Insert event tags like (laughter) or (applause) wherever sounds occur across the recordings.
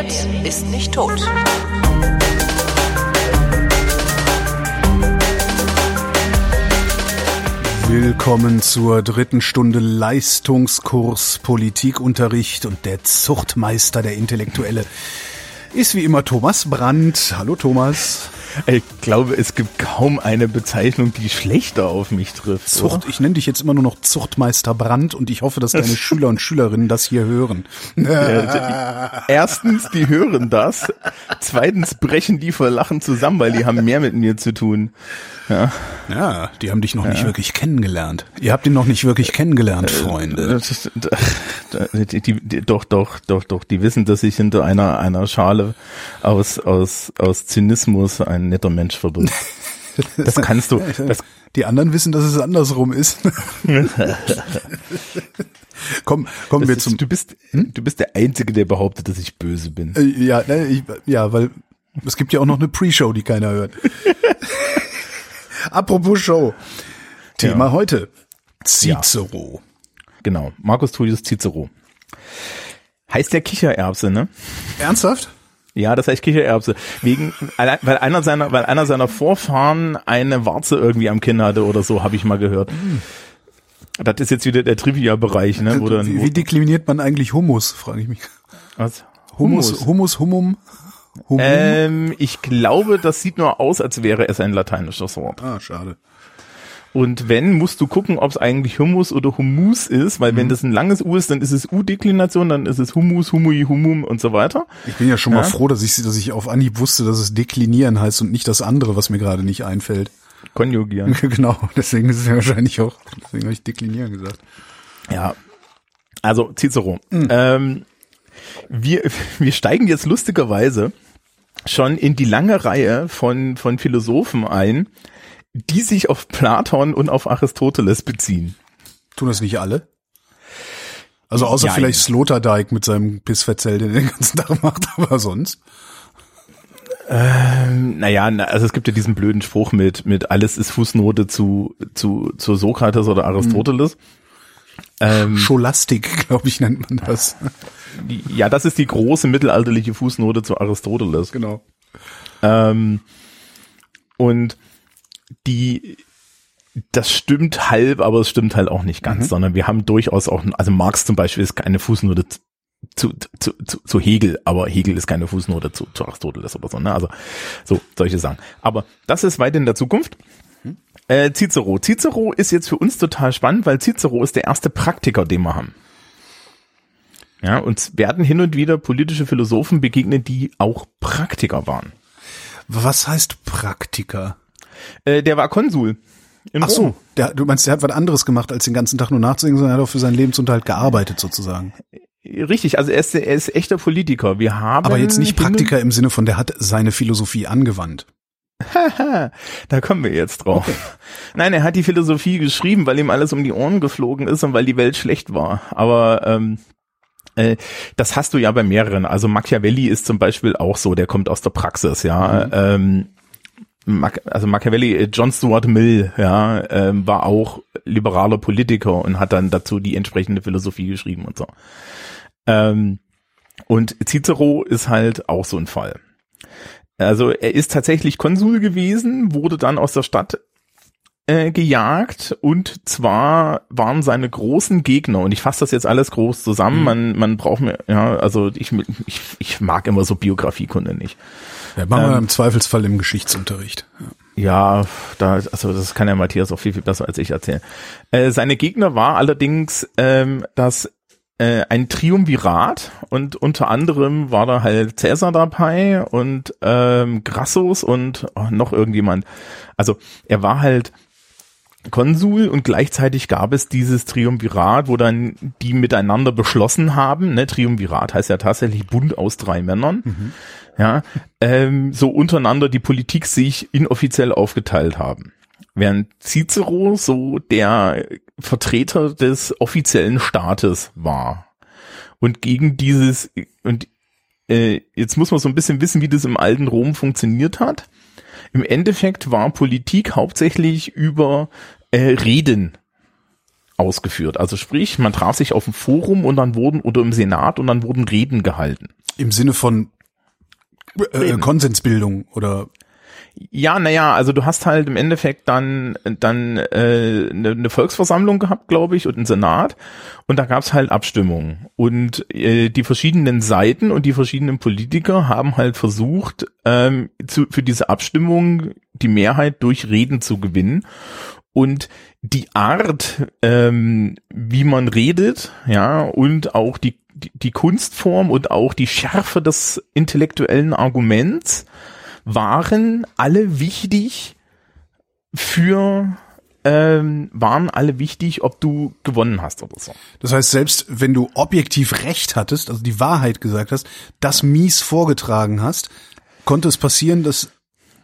redet, ist nicht tot. Willkommen zur dritten Stunde Leistungskurs Politikunterricht und der Zuchtmeister der Intellektuelle ist wie immer Thomas Brandt. Hallo Thomas. Ich glaube, es gibt kaum eine Bezeichnung, die schlechter auf mich trifft. Zucht, oder? ich nenne dich jetzt immer nur noch Zuchtmeister Brandt und ich hoffe, dass deine (laughs) Schüler und Schülerinnen das hier hören. Ja, erstens, die hören das. Zweitens brechen die vor Lachen zusammen, weil die haben mehr mit mir zu tun. Ja, ja die haben dich noch ja. nicht wirklich kennengelernt. Ihr habt ihn noch nicht wirklich kennengelernt, äh, Freunde. Ist, die, die, die, doch, doch, doch, doch. Die wissen, dass ich hinter einer einer Schale aus aus aus Zynismus ein netter Mensch verbirgt. (laughs) Das kannst du. Das die anderen wissen, dass es andersrum ist. (laughs) komm, kommen wir zum. du bist, hm? du bist der Einzige, der behauptet, dass ich böse bin. Äh, ja, ne, ich, ja, weil es gibt ja auch noch eine Pre-Show, die keiner hört. (laughs) Apropos Show. Thema ja. heute. Cicero. Ja. Genau. Markus Tullius Cicero. Heißt der Kichererbse, ne? Ernsthaft? Ja, das heißt Kichererbse. Wegen, weil einer seiner, weil einer seiner Vorfahren eine Warze irgendwie am Kinn hatte oder so, habe ich mal gehört. Hm. Das ist jetzt wieder der Trivia-Bereich, ne? Wo dann, wie, wie dekliniert man eigentlich Hummus, frage ich mich. Was? Hummus, Hummus, Hummum. Humum? Ähm, ich glaube, das sieht nur aus, als wäre es ein lateinisches Wort. Ah, schade. Und wenn, musst du gucken, ob es eigentlich Hummus oder Hummus ist, weil mhm. wenn das ein langes U ist, dann ist es U-Deklination, dann ist es Hummus, Humui, Humum und so weiter. Ich bin ja schon ja. mal froh, dass ich, dass ich auf Anhieb wusste, dass es deklinieren heißt und nicht das andere, was mir gerade nicht einfällt. Konjugieren. (laughs) genau, deswegen ist es ja wahrscheinlich auch, deswegen habe ich deklinieren gesagt. Ja, also Cicero. Mhm. Ähm, wir, wir steigen jetzt lustigerweise schon in die lange Reihe von, von Philosophen ein, die sich auf Platon und auf Aristoteles beziehen. Tun das nicht alle? Also außer ja, vielleicht Sloterdijk mit seinem Pissverzell, den er den ganzen Tag macht, (laughs) aber sonst? Ähm, naja, also es gibt ja diesen blöden Spruch mit, mit alles ist Fußnote zu, zu, zu Sokrates oder Aristoteles. Ähm, Scholastik, glaube ich, nennt man das. Ja, das ist die große mittelalterliche Fußnote zu Aristoteles. Genau. Ähm, und die, das stimmt halb, aber es stimmt halt auch nicht ganz, mhm. sondern wir haben durchaus auch, also Marx zum Beispiel ist keine Fußnote zu, zu, zu, zu Hegel, aber Hegel ist keine Fußnote zu, zu Aristoteles oder so, ne? Also so solche Sachen. Aber das ist weit in der Zukunft. Mhm. Äh, Cicero. Cicero ist jetzt für uns total spannend, weil Cicero ist der erste Praktiker, den wir haben. Ja, uns werden hin und wieder politische Philosophen begegnen, die auch Praktiker waren. Was heißt Praktiker? Äh, der war Konsul. Ach Rom. so, der, du meinst, der hat was anderes gemacht, als den ganzen Tag nur nachzudenken, sondern er hat auch für seinen Lebensunterhalt gearbeitet sozusagen. Richtig, also er ist, er ist echter Politiker. Wir haben aber jetzt nicht Praktiker im Sinne von, der hat seine Philosophie angewandt. (laughs) da kommen wir jetzt drauf. Okay. Nein, er hat die Philosophie geschrieben, weil ihm alles um die Ohren geflogen ist und weil die Welt schlecht war. Aber ähm, äh, das hast du ja bei mehreren. Also Machiavelli ist zum Beispiel auch so, der kommt aus der Praxis, ja. Mhm. Ähm, also Machiavelli, äh, John Stuart Mill, ja, ähm, war auch liberaler Politiker und hat dann dazu die entsprechende Philosophie geschrieben und so. Ähm, und Cicero ist halt auch so ein Fall. Also er ist tatsächlich Konsul gewesen, wurde dann aus der Stadt äh, gejagt und zwar waren seine großen Gegner und ich fasse das jetzt alles groß zusammen. Mhm. Man man braucht mir ja also ich ich, ich mag immer so Biografiekunde nicht. Ja, machen wir ähm, im Zweifelsfall im Geschichtsunterricht. Ja. ja, da also das kann ja Matthias auch viel viel besser als ich erzählen. Äh, seine Gegner war allerdings ähm, das äh, ein Triumvirat und unter anderem war da halt Cäsar dabei und ähm, Grassus und oh, noch irgendjemand. Also er war halt Konsul und gleichzeitig gab es dieses Triumvirat, wo dann die miteinander beschlossen haben, ne, Triumvirat heißt ja tatsächlich Bund aus drei Männern, mhm. Ja, ähm, so untereinander die Politik sich inoffiziell aufgeteilt haben. Während Cicero so der Vertreter des offiziellen Staates war. Und gegen dieses, und äh, jetzt muss man so ein bisschen wissen, wie das im alten Rom funktioniert hat. Im Endeffekt war Politik hauptsächlich über äh, Reden ausgeführt. Also sprich, man traf sich auf dem Forum und dann wurden oder im Senat und dann wurden Reden gehalten. Im Sinne von äh, Konsensbildung oder ja, naja, also du hast halt im Endeffekt dann dann äh, eine, eine Volksversammlung gehabt, glaube ich, und einen Senat. Und da gab's halt Abstimmungen und äh, die verschiedenen Seiten und die verschiedenen Politiker haben halt versucht, ähm, zu, für diese Abstimmung die Mehrheit durch Reden zu gewinnen. Und die Art, ähm, wie man redet, ja, und auch die, die, Kunstform und auch die Schärfe des intellektuellen Arguments waren alle wichtig für ähm, waren alle wichtig, ob du gewonnen hast oder so. Das heißt, selbst wenn du objektiv recht hattest, also die Wahrheit gesagt hast, das mies vorgetragen hast, konnte es passieren, dass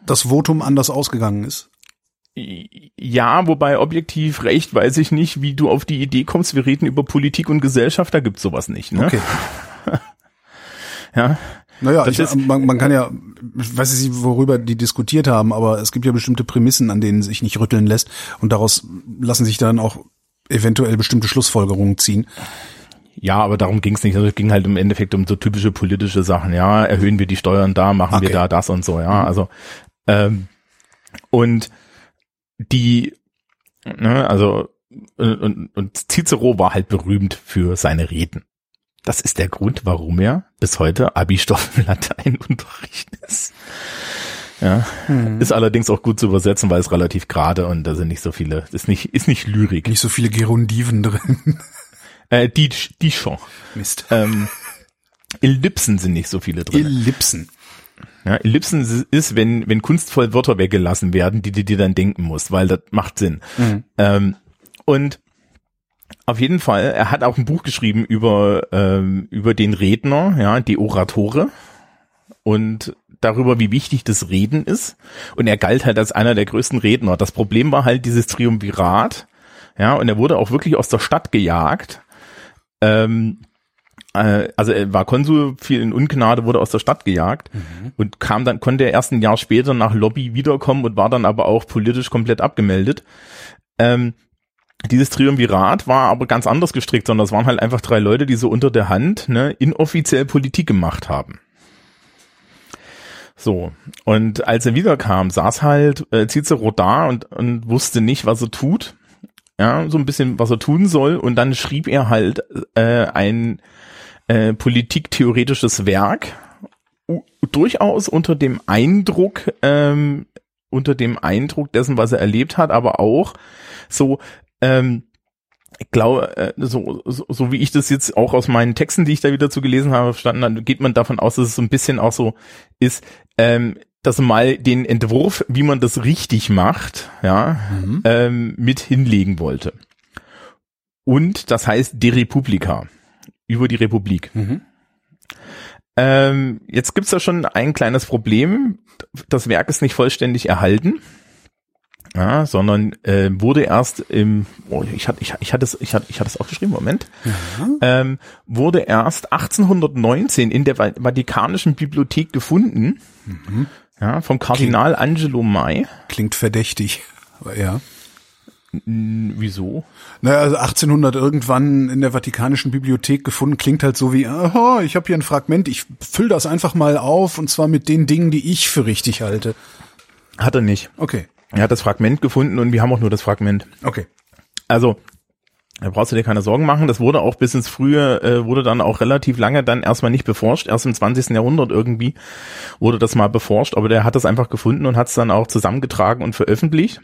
das Votum anders ausgegangen ist? Ja, wobei objektiv recht weiß ich nicht, wie du auf die Idee kommst, wir reden über Politik und Gesellschaft, da gibt's sowas nicht. Ne? Okay. (laughs) ja. Naja, ich, man, man kann ja, ich weiß nicht, worüber die diskutiert haben, aber es gibt ja bestimmte Prämissen, an denen sich nicht rütteln lässt und daraus lassen sich dann auch eventuell bestimmte Schlussfolgerungen ziehen. Ja, aber darum ging es nicht. Also es ging halt im Endeffekt um so typische politische Sachen. Ja, erhöhen wir die Steuern da, machen okay. wir da das und so. Ja, mhm. also ähm, und die, ne, also und, und Cicero war halt berühmt für seine Reden. Das ist der Grund, warum er bis heute Abi-Stoff im Lateinunterricht ist. Ja, hm. ist allerdings auch gut zu übersetzen, weil es relativ gerade und da sind nicht so viele, ist nicht, ist nicht Lyrik. Nicht so viele Gerundiven drin. Äh, die, die schon. Mist. Ähm, Ellipsen sind nicht so viele drin. Ellipsen. Ja, Ellipsen ist, wenn, wenn kunstvoll Wörter weggelassen werden, die du dir dann denken musst, weil das macht Sinn. Mhm. Ähm, und auf jeden Fall, er hat auch ein Buch geschrieben über, ähm, über den Redner, ja, die Oratore und darüber, wie wichtig das Reden ist. Und er galt halt als einer der größten Redner. Das Problem war halt dieses Triumvirat, ja, und er wurde auch wirklich aus der Stadt gejagt. Ähm, äh, also er war Konsul, viel in Ungnade, wurde aus der Stadt gejagt mhm. und kam dann, konnte er erst ein Jahr später nach Lobby wiederkommen und war dann aber auch politisch komplett abgemeldet. Ähm, dieses Triumvirat war aber ganz anders gestrickt, sondern es waren halt einfach drei Leute, die so unter der Hand ne, inoffiziell Politik gemacht haben. So, und als er wiederkam, saß halt äh, Cicero da und, und wusste nicht, was er tut. Ja, so ein bisschen, was er tun soll. Und dann schrieb er halt äh, ein äh, politiktheoretisches Werk, durchaus unter dem Eindruck, ähm, unter dem Eindruck dessen, was er erlebt hat, aber auch so ähm, ich glaube, äh, so, so, so wie ich das jetzt auch aus meinen Texten, die ich da wieder zu gelesen habe, verstanden habe, geht man davon aus, dass es so ein bisschen auch so ist, ähm, dass man mal den Entwurf, wie man das richtig macht, ja, mhm. ähm, mit hinlegen wollte. Und das heißt De Republika, über die Republik. Mhm. Ähm, jetzt gibt's da schon ein kleines Problem. Das Werk ist nicht vollständig erhalten ja, sondern äh, wurde erst im, oh, ich hatte, ich, ich hatte es, ich hatte, ich hatte es auch geschrieben, Moment, ähm, wurde erst 1819 in der Vatikanischen Bibliothek gefunden, mhm. Ja, vom Kardinal Klingt, Angelo Mai. Klingt verdächtig, ja. Wieso? Naja, also 1800 irgendwann in der Vatikanischen Bibliothek gefunden, klingt halt so wie, aha, ich habe hier ein Fragment, ich fülle das einfach mal auf und zwar mit den Dingen, die ich für richtig halte. Hat er nicht. Okay. Er hat das Fragment gefunden und wir haben auch nur das Fragment. Okay. Also, da brauchst du dir keine Sorgen machen. Das wurde auch bis ins Frühe, äh, wurde dann auch relativ lange dann erstmal nicht beforscht. Erst im 20. Jahrhundert irgendwie wurde das mal beforscht, aber der hat das einfach gefunden und hat es dann auch zusammengetragen und veröffentlicht.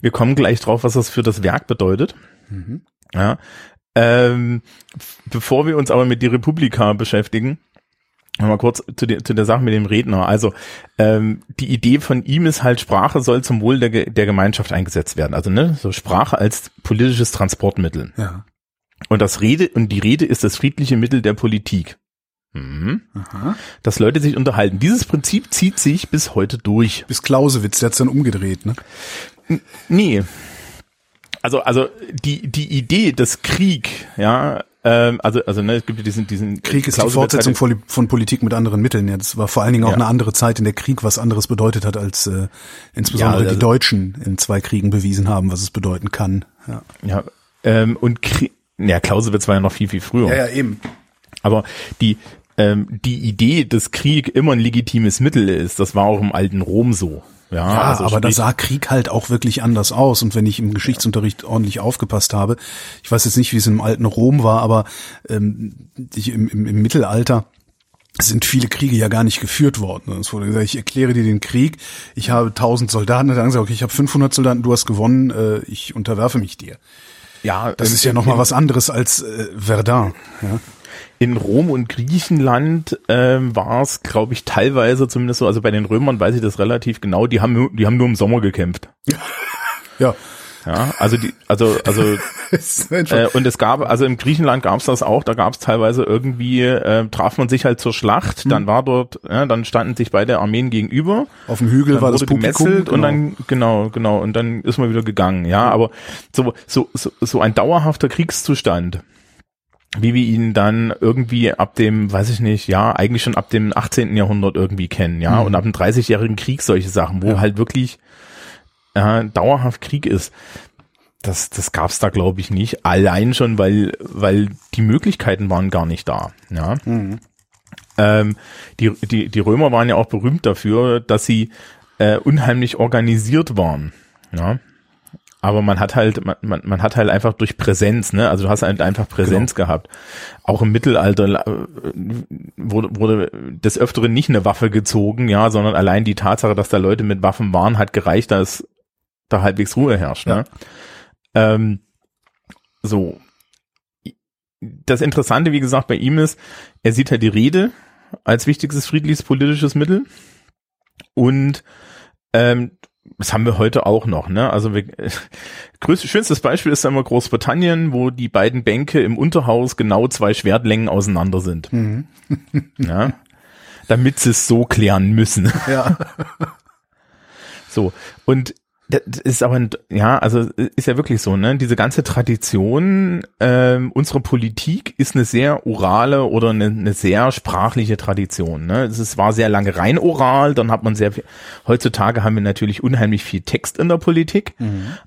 Wir kommen gleich drauf, was das für das Werk bedeutet. Mhm. Ja. Ähm, bevor wir uns aber mit die Republika beschäftigen, Mal kurz zu der, zu der Sache mit dem Redner. Also ähm, die Idee von ihm ist halt, Sprache soll zum Wohl der, der Gemeinschaft eingesetzt werden. Also ne, so Sprache als politisches Transportmittel. Ja. Und das Rede und die Rede ist das friedliche Mittel der Politik. Mhm. Aha. Dass Leute sich unterhalten. Dieses Prinzip zieht sich bis heute durch. Bis Clausewitz, der hat's dann umgedreht, ne? N nee. Also, also die, die Idee, dass Krieg, ja, ähm, also, also ne, es gibt diesen, diesen Krieg ist die Fortsetzung von, von, Politik mit anderen Mitteln. Ja, das war vor allen Dingen auch ja. eine andere Zeit, in der Krieg was anderes bedeutet hat, als äh, insbesondere ja, also, die Deutschen in zwei Kriegen bewiesen haben, was es bedeuten kann. Ja, ja ähm, und Krieg, ja, Clausewitz war ja noch viel, viel früher. Ja, ja, eben. Aber die, ähm, die Idee, dass Krieg immer ein legitimes Mittel ist, das war auch im alten Rom so. Ja, Ja, also aber da sah Krieg halt auch wirklich anders aus. Und wenn ich im Geschichtsunterricht ordentlich aufgepasst habe, ich weiß jetzt nicht, wie es im alten Rom war, aber ähm, ich, im, im, im Mittelalter sind viele Kriege ja gar nicht geführt worden. Es wurde gesagt, ich erkläre dir den Krieg, ich habe 1000 Soldaten, dann sagen sie, okay, ich habe 500 Soldaten, du hast gewonnen, äh, ich unterwerfe mich dir. ja, Das ist ja nochmal was anderes als äh, Verdun. Ja? In Rom und Griechenland ähm, war es, glaube ich, teilweise zumindest so, also bei den Römern weiß ich das relativ genau, die haben nur, die haben nur im Sommer gekämpft. (laughs) ja. Ja, also die, also, also (laughs) äh, und es gab, also im Griechenland gab es das auch, da gab es teilweise irgendwie, äh, traf man sich halt zur Schlacht, Hm. dann war dort, ja, dann standen sich beide Armeen gegenüber, Auf dem Hügel war das Publikum. gemesselt und genau. dann, genau, genau, und dann ist man wieder gegangen, ja, aber so, so, so, so ein dauerhafter Kriegszustand, wie wir ihn dann irgendwie ab dem, weiß ich nicht, ja, eigentlich schon ab dem 18. Jahrhundert irgendwie kennen, ja, und ab dem 30-jährigen Krieg solche Sachen, wo Mhm. Ja. halt wirklich äh, dauerhaft Krieg ist. Das, das gab's da, glaube ich, nicht. Allein schon, weil, weil die Möglichkeiten waren gar nicht da. Ja. Mhm. Ähm, die, die, die Römer waren ja auch berühmt dafür, dass sie äh, unheimlich organisiert waren. Ja. Aber man hat halt, man, man, man hat halt einfach durch Präsenz, ne? Also du hast halt einfach Präsenz gehabt. Auch im Mittelalter äh, wurde, wurde des Öfteren nicht eine Waffe gezogen, ja, sondern allein die Tatsache, dass da Leute mit Waffen waren, hat gereicht, dass da halbwegs Ruhe herrscht. Ne? Ähm, so. Das Interessante, wie gesagt, bei ihm ist, er sieht halt die Rede als wichtigstes friedliches politisches Mittel und ähm, das haben wir heute auch noch, ne? Also wir, (laughs) größtes, schönstes Beispiel ist einmal Großbritannien, wo die beiden Bänke im Unterhaus genau zwei Schwertlängen auseinander sind. Mhm. (laughs) Ja? Damit sie es so klären müssen. Ja. (laughs) So. Und das ist aber, ein, ja, also ist ja wirklich so, ne? Diese ganze Tradition ähm, unserer Politik ist eine sehr orale oder eine, eine sehr sprachliche Tradition. Ne? Es war sehr lange rein oral, dann hat man sehr viel. Heutzutage haben wir natürlich unheimlich viel Text in der Politik,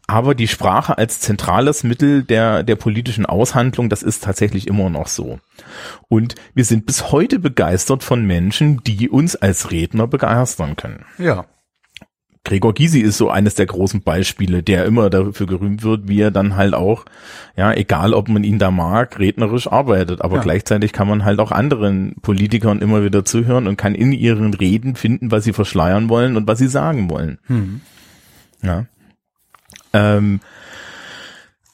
aber die Sprache als zentrales Mittel der der politischen Aushandlung, das ist tatsächlich immer noch so. Und wir sind bis heute begeistert von Menschen, die uns als Redner begeistern können. Ja. Gregor Gysi ist so eines der großen Beispiele, der immer dafür gerühmt wird, wie er dann halt auch, ja, egal ob man ihn da mag, rednerisch arbeitet. Aber Ja. gleichzeitig kann man halt auch anderen Politikern immer wieder zuhören und kann in ihren Reden finden, was sie verschleiern wollen und was sie sagen wollen. Mhm. Ja. Ähm,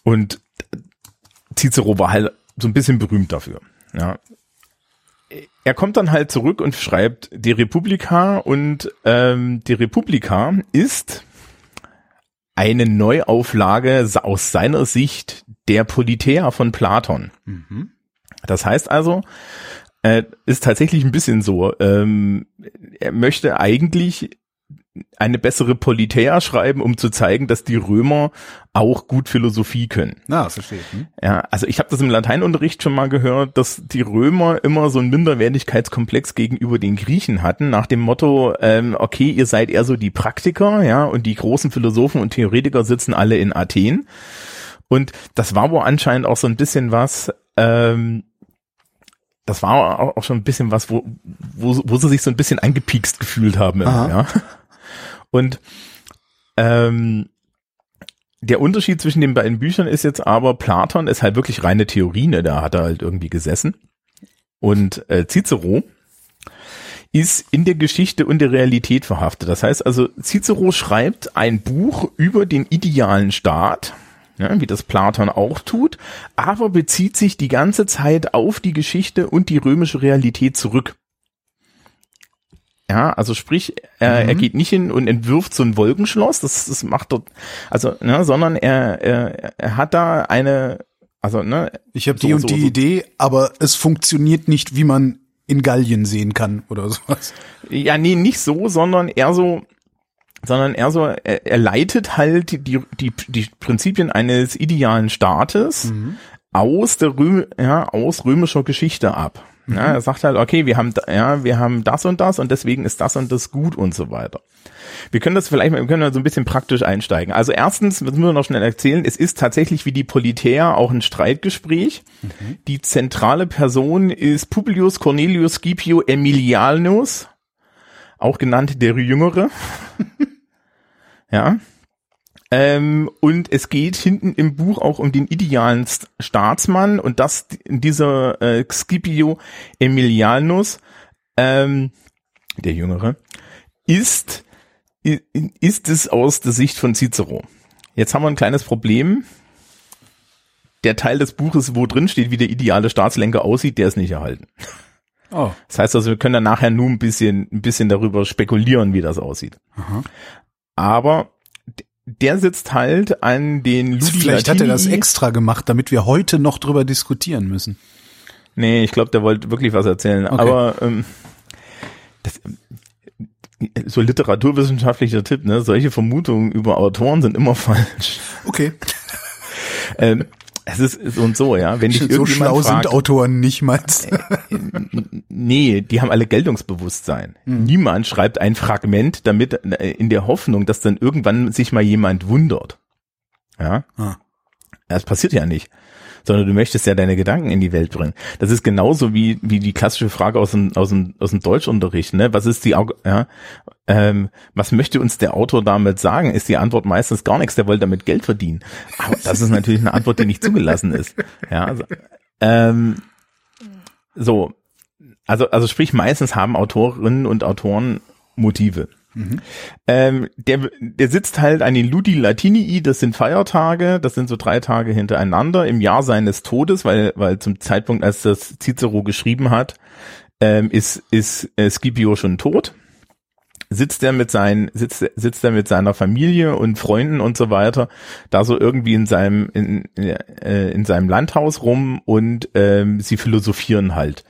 und Cicero war halt so ein bisschen berühmt dafür. Ja. Er kommt dann halt zurück und schreibt die Republika und ähm, die Republika ist eine Neuauflage aus seiner Sicht der Politeia von Platon. Mhm. Das heißt also, äh, ist tatsächlich ein bisschen so. Ähm, er möchte eigentlich eine bessere Politeia schreiben, um zu zeigen, dass die Römer auch gut Philosophie können. Na, das verstehe ich. Hm? Ja, also ich habe das im Lateinunterricht schon mal gehört, dass die Römer immer so einen Minderwertigkeitskomplex gegenüber den Griechen hatten, nach dem Motto, ähm, okay, ihr seid eher so die Praktiker, ja, und die großen Philosophen und Theoretiker sitzen alle in Athen. Und das war wohl anscheinend auch so ein bisschen was, ähm, das war auch schon ein bisschen was, wo, wo, wo sie sich so ein bisschen angepiekst gefühlt haben. Immer, ja. Und ähm, der Unterschied zwischen den beiden Büchern ist jetzt aber, Platon ist halt wirklich reine Theorie, ne? da hat er halt irgendwie gesessen. Und äh, Cicero ist in der Geschichte und der Realität verhaftet. Das heißt also, Cicero schreibt ein Buch über den idealen Staat, ja, wie das Platon auch tut, aber bezieht sich die ganze Zeit auf die Geschichte und die römische Realität zurück. Ja, also sprich, er, Mhm. er geht nicht hin und entwirft so ein Wolkenschloss, das, das macht dort, also, ne, sondern er, er, er hat da eine, also, ne, Ich habe So, die und so, die so. Idee, aber es funktioniert nicht, wie man in Gallien sehen kann oder (laughs) sowas. Ja, nee, nicht so, sondern eher so, sondern eher so, er, er leitet halt die, die, die Prinzipien eines idealen Staates aus der Röm, ja, aus römischer Geschichte ab. Ja, er sagt halt, okay, wir haben, ja, wir haben das und das und deswegen ist das und das gut und so weiter. Wir können das vielleicht mal, wir können da so ein bisschen praktisch einsteigen. Also erstens, das müssen wir noch schnell erzählen, es ist tatsächlich wie die Politär auch ein Streitgespräch. Mhm. Die zentrale Person ist Publius Cornelius Scipio Emilianus, auch genannt der Jüngere. (laughs) ja. Ähm, und es geht hinten im Buch auch um den idealen Staatsmann und das dieser äh, Scipio Emilianus, ähm, der Jüngere, ist ist es aus der Sicht von Cicero. Jetzt haben wir ein kleines Problem. Der Teil des Buches, wo drin steht, wie der ideale Staatslenker aussieht, der ist nicht erhalten. Oh. Das heißt also, wir können dann nachher nur ein bisschen, ein bisschen darüber spekulieren, wie das aussieht. Aha. Aber der sitzt halt an den Ludi Vielleicht Latini. hat er das extra gemacht, damit wir heute noch drüber diskutieren müssen. Nee, ich glaube, der wollte wirklich was erzählen. Okay. Aber ähm, das, so literaturwissenschaftlicher Tipp, ne? Solche Vermutungen über Autoren sind immer (laughs) falsch. Okay. ähm, es ist so und so, ja. Wenn dich so schlau fragt, sind Autoren nicht meinst. Äh, nee, die haben alle Geltungsbewusstsein. Hm. Niemand schreibt ein Fragment damit äh, in der Hoffnung, dass dann irgendwann sich mal jemand wundert. Ja. Ah. Das passiert ja nicht sondern du möchtest ja deine Gedanken in die Welt bringen. Das ist genauso wie, wie die klassische Frage aus dem, aus dem, aus dem Deutschunterricht, ne? Was ist die, ja, ähm, was möchte uns der Autor damit sagen? Ist die Antwort meistens gar nichts, der wollte damit Geld verdienen. Aber das ist natürlich eine Antwort, die nicht zugelassen ist. Ja, also, ähm, so. Also, also sprich, meistens haben Autorinnen und Autoren Motive. Mhm. Ähm, der, der sitzt halt an den Ludi Latinii, das sind Feiertage, das sind so drei Tage hintereinander im Jahr seines Todes, weil, weil zum Zeitpunkt, als das Cicero geschrieben hat, ähm, ist, ist äh, Scipio schon tot. Sitzt er mit seinen, sitzt, sitzt er mit seiner Familie und Freunden und so weiter, da so irgendwie in seinem, in, äh, in seinem Landhaus rum und ähm, sie philosophieren halt.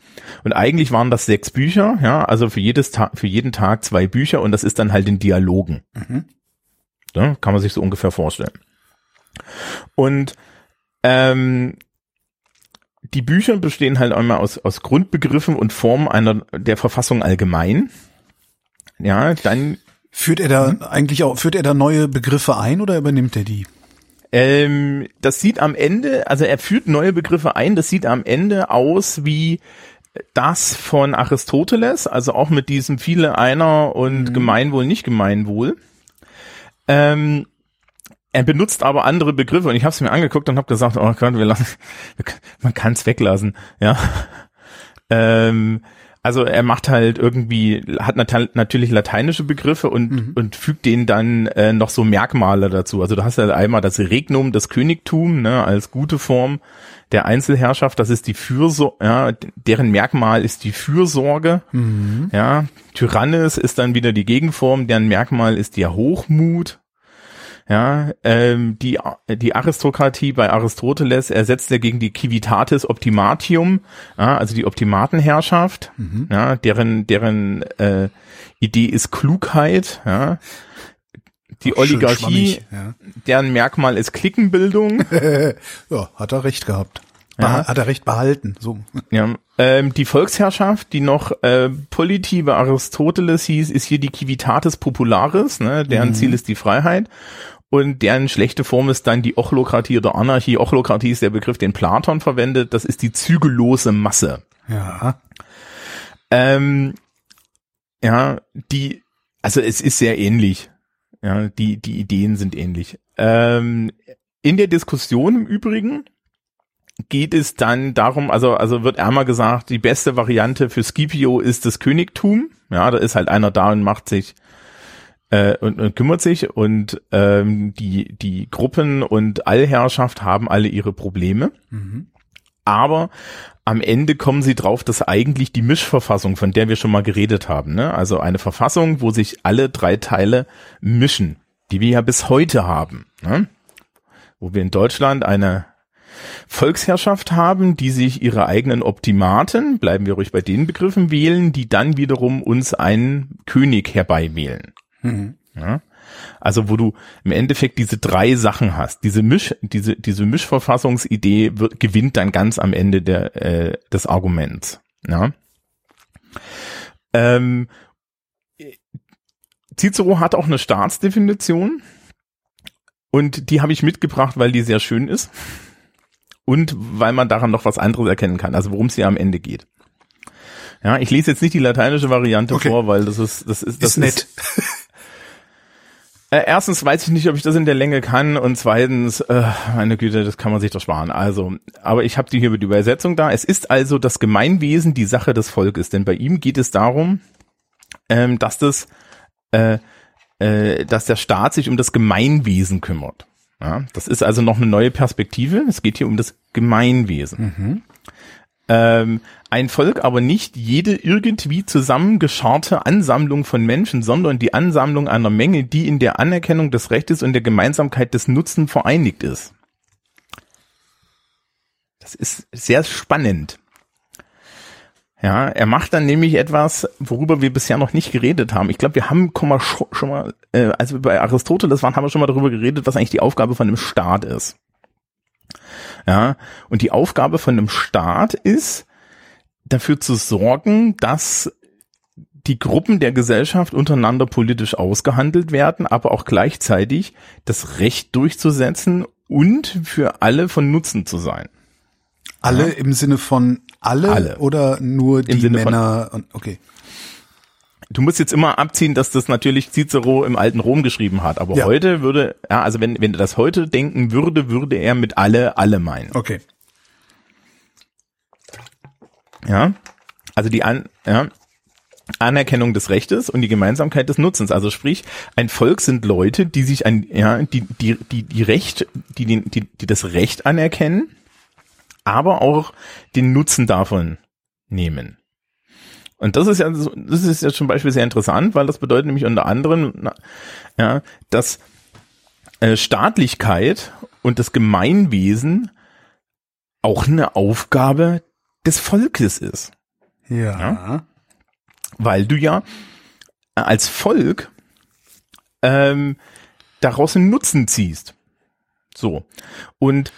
Und eigentlich waren das sechs Bücher, ja, also für jedes Tag, für jeden Tag zwei Bücher und das ist dann halt in Dialogen. Mhm. Ja, kann man sich so ungefähr vorstellen. Und ähm, die Bücher bestehen halt einmal aus, aus Grundbegriffen und Formen einer der Verfassung allgemein. Ja, dann führt er da hm? eigentlich auch führt er da neue Begriffe ein oder übernimmt er die? Ähm, das sieht am Ende, also er führt neue Begriffe ein. Das sieht am Ende aus wie das von Aristoteles, also auch mit diesem viele einer und mhm. Gemeinwohl, nicht Gemeinwohl. Ähm, er benutzt aber andere Begriffe und ich habe es mir angeguckt und habe gesagt, oh Gott, wir lassen, (laughs) man kann es weglassen, ja. Ähm, also er macht halt irgendwie, hat nat natürlich lateinische Begriffe und, mhm. und fügt denen dann äh, noch so Merkmale dazu. Also du hast halt einmal das Regnum, das Königtum, ne, als gute Form der Einzelherrschaft, das ist die Fürsorge, ja, deren Merkmal ist die Fürsorge, mhm. ja, Tyrannis ist dann wieder die Gegenform, deren Merkmal ist der Hochmut, ja, ähm, die, die Aristokratie bei Aristoteles ersetzt er gegen die Civitatis Optimatium, ja, also die Optimatenherrschaft, mhm. ja, deren, deren äh, Idee ist Klugheit, ja. Die Oligarchie, ja. deren Merkmal ist Klickenbildung. (laughs) ja, hat er recht gehabt. Ja. Hat er recht behalten. So. Ja. Ähm, die Volksherrschaft, die noch äh, Politi bei Aristoteles hieß, ist hier die Civitatis Popularis, ne? deren mhm. Ziel ist die Freiheit. Und deren schlechte Form ist dann die Ochlokratie oder Anarchie. Ochlokratie ist der Begriff, den Platon verwendet. Das ist die zügellose Masse. Ja. Ähm, ja, die, also es ist sehr ähnlich. Ja, die, die Ideen sind ähnlich. Ähm, in der Diskussion im Übrigen geht es dann darum, also, also wird einmal gesagt, die beste Variante für Scipio ist das Königtum. Ja, da ist halt einer da und macht sich äh, und, und kümmert sich und ähm, die, die Gruppen und Allherrschaft haben alle ihre Probleme. Mhm. Aber am Ende kommen sie drauf, dass eigentlich die Mischverfassung, von der wir schon mal geredet haben, ne? also eine Verfassung, wo sich alle drei Teile mischen, die wir ja bis heute haben, ne? wo wir in Deutschland eine Volksherrschaft haben, die sich ihre eigenen Optimaten, bleiben wir ruhig bei den Begriffen wählen, die dann wiederum uns einen König herbeiwählen. Mhm. Ja? Also wo du im Endeffekt diese drei Sachen hast. Diese Misch, diese, diese Mischverfassungsidee wird, gewinnt dann ganz am Ende der, äh, des Arguments. Ja? Ähm, Cicero hat auch eine Staatsdefinition und die habe ich mitgebracht, weil die sehr schön ist und weil man daran noch was anderes erkennen kann, also worum es hier am Ende geht. Ja, ich lese jetzt nicht die lateinische Variante okay. vor, weil das ist das ist das ist nett. Ist, äh, erstens weiß ich nicht, ob ich das in der Länge kann und zweitens, äh, meine Güte, das kann man sich doch sparen. Also, aber ich habe die hier mit Übersetzung da. Es ist also das Gemeinwesen die Sache des Volkes, denn bei ihm geht es darum, ähm, dass das, äh, äh, dass der Staat sich um das Gemeinwesen kümmert. Ja, das ist also noch eine neue Perspektive. Es geht hier um das Gemeinwesen. Mhm. Ähm, ein Volk aber nicht jede irgendwie zusammengescharte Ansammlung von Menschen, sondern die Ansammlung einer Menge, die in der Anerkennung des Rechtes und der Gemeinsamkeit des Nutzen vereinigt ist. Das ist sehr spannend. Ja, er macht dann nämlich etwas, worüber wir bisher noch nicht geredet haben. Ich glaube, wir haben schon mal, äh, als wir bei Aristoteles waren, haben wir schon mal darüber geredet, was eigentlich die Aufgabe von einem Staat ist. Ja, und die Aufgabe von einem Staat ist, dafür zu sorgen, dass die Gruppen der Gesellschaft untereinander politisch ausgehandelt werden, aber auch gleichzeitig das Recht durchzusetzen und für alle von Nutzen zu sein. Alle ja. im Sinne von alle, alle. oder nur die Männer? Von, okay. Du musst jetzt immer abziehen, dass das natürlich Cicero im alten Rom geschrieben hat. Aber ja. heute würde, ja, also wenn, wenn er das heute denken würde, würde er mit alle, alle meinen. Okay. Ja. Also die An, ja, Anerkennung des Rechtes und die Gemeinsamkeit des Nutzens. Also sprich, ein Volk sind Leute, die sich ein, ja, die, die, die, die Recht, die, die, die, die das Recht anerkennen, aber auch den Nutzen davon nehmen. Und das ist ja, das ist ja zum Beispiel sehr interessant, weil das bedeutet nämlich unter anderem, ja, dass äh, Staatlichkeit und das Gemeinwesen auch eine Aufgabe des Volkes ist. Ja. ja? Weil du ja als Volk ähm, daraus einen Nutzen ziehst. So. Und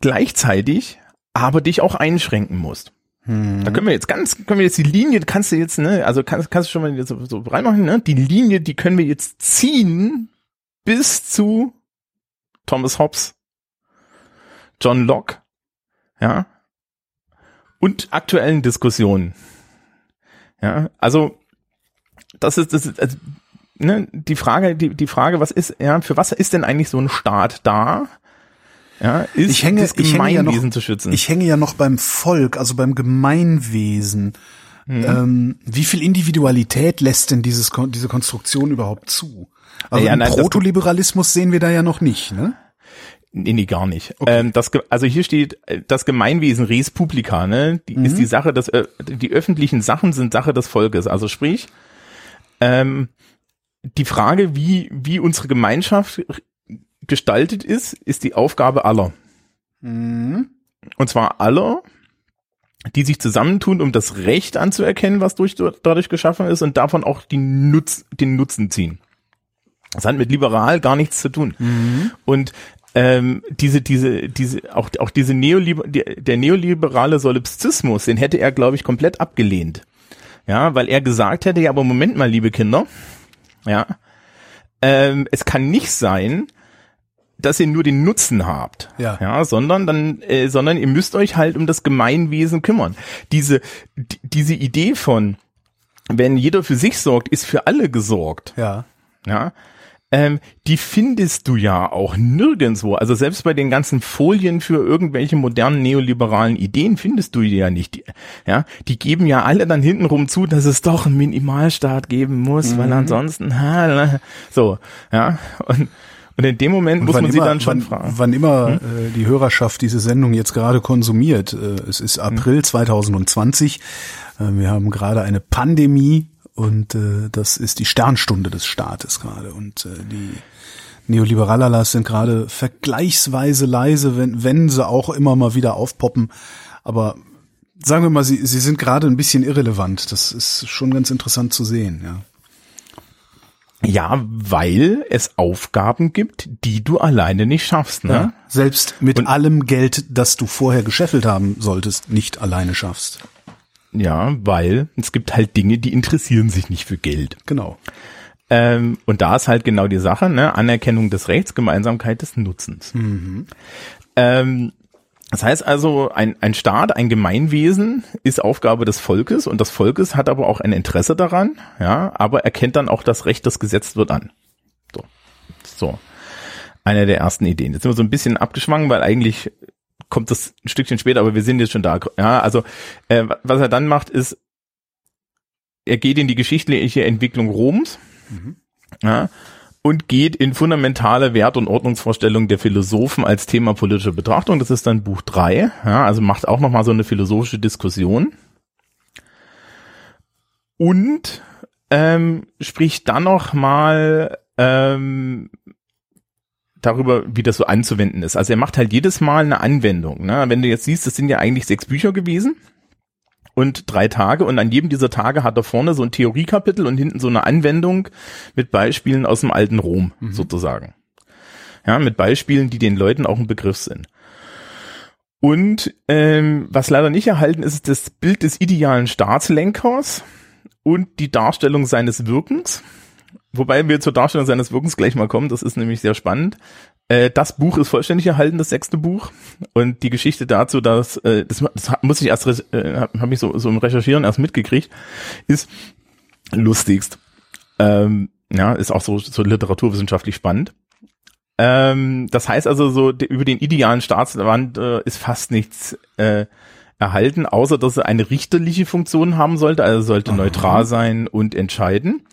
gleichzeitig aber dich auch einschränken musst. Hm. Da können wir jetzt ganz, können wir jetzt die Linie, kannst du jetzt, ne, also kannst, kannst du schon mal so, so reinmachen, ne? Die Linie, die können wir jetzt ziehen bis zu Thomas Hobbes, John Locke, ja, und aktuellen Diskussionen. Ja, also das ist das ist, also, ne, die Frage, die die Frage, was ist ja für was ist denn eigentlich so ein Staat da? Ja, ist ich hänge, das Gemeinwesen ich ja noch, zu schützen. Ich hänge ja noch beim Volk, also beim Gemeinwesen. Mhm. Ähm, wie viel Individualität lässt denn dieses diese Konstruktion überhaupt zu? Also ja, nein, Protoliberalismus sehen wir da ja noch nicht, ne? Nee, nee, gar nicht. Okay. Ähm, das, also hier steht äh, das Gemeinwesen res publica, ne? Die, mhm. Ist die Sache, dass äh, die öffentlichen Sachen sind Sache des Volkes. Also sprich, ähm, die Frage, wie, wie unsere Gemeinschaft gestaltet ist, ist die Aufgabe aller. Mhm. Und zwar aller, die sich zusammentun, um das Recht anzuerkennen, was durch, dadurch geschaffen ist und davon auch die Nutz, den Nutzen ziehen. Das hat mit liberal gar nichts zu tun. Mhm. Und ähm, diese, diese, diese, auch, auch diese Neoliber der neoliberale Solipsismus, den hätte er, glaube ich, komplett abgelehnt. Ja, weil er gesagt hätte, ja, aber Moment mal, liebe Kinder, ja, ähm, es kann nicht sein, dass ihr nur den Nutzen habt, ja, ja sondern dann, äh, sondern ihr müsst euch halt um das Gemeinwesen kümmern. Diese, die, diese Idee von, wenn jeder für sich sorgt, ist für alle gesorgt. Ja. Ja ähm, die findest du ja auch nirgendwo. Also selbst bei den ganzen Folien für irgendwelche modernen neoliberalen Ideen findest du die ja nicht. Die, ja, die geben ja alle dann hintenrum zu, dass es doch einen Minimalstaat geben muss, mhm. weil ansonsten, ha, so, ja, und und in dem Moment und muss man immer, sie dann schon wann, fragen. Wann immer hm? äh, die Hörerschaft diese Sendung jetzt gerade konsumiert, äh, es ist April hm. 2020, äh, wir haben gerade eine Pandemie und äh, das ist die Sternstunde des Staates gerade. Und äh, die Neoliberalalas sind gerade vergleichsweise leise, wenn, wenn sie auch immer mal wieder aufpoppen. Aber sagen wir mal, sie, sie sind gerade ein bisschen irrelevant. Das ist schon ganz interessant zu sehen, ja. Ja, weil es Aufgaben gibt, die du alleine nicht schaffst. Ne? Ja, selbst mit Und, allem Geld, das du vorher gescheffelt haben solltest, nicht alleine schaffst. Ja, weil es gibt halt Dinge, die interessieren sich nicht für Geld. Genau. Ähm, und da ist halt genau die Sache, ne? Anerkennung des Rechts, Gemeinsamkeit des Nutzens. Mhm. Ähm, das heißt also, ein, ein Staat, ein Gemeinwesen ist Aufgabe des Volkes und das Volkes hat aber auch ein Interesse daran, ja, aber erkennt dann auch das Recht, das gesetzt wird an. So. So. Eine der ersten Ideen. Jetzt sind wir so ein bisschen abgeschwangen, weil eigentlich kommt das ein Stückchen später, aber wir sind jetzt schon da. Ja, also äh, was er dann macht, ist, er geht in die geschichtliche Entwicklung Roms. Mhm. Ja, und geht in fundamentale Wert- und Ordnungsvorstellungen der Philosophen als Thema politischer Betrachtung. Das ist dann Buch drei. Ja, also macht auch nochmal so eine philosophische Diskussion. Und ähm, spricht dann nochmal ähm, darüber, wie das so anzuwenden ist. Also er macht halt jedes Mal eine Anwendung. Ne? Wenn du jetzt siehst, das sind ja eigentlich sechs Bücher gewesen und drei Tage und an jedem dieser Tage hat er vorne so ein Theoriekapitel und hinten so eine Anwendung mit Beispielen aus dem alten Rom mhm. sozusagen. Ja, mit Beispielen, die den Leuten auch ein Begriff sind. Und ähm, was leider nicht erhalten ist, ist das Bild des idealen Staatslenkers und die Darstellung seines Wirkens. Wobei wir zur Darstellung seines Wirkens gleich mal kommen, das ist nämlich sehr spannend. Äh, das Buch ist vollständig erhalten, das sechste Buch. Und die Geschichte dazu, dass, äh, das, das muss ich erst, äh, habe hab ich so, so im Recherchieren erst mitgekriegt, ist lustigst. Ähm, ja, ist auch so, so literaturwissenschaftlich spannend. Ähm, das heißt also so, über den idealen Staatswand äh, ist fast nichts äh, erhalten, außer dass er eine richterliche Funktion haben sollte, also sollte Aha. neutral sein und entscheiden.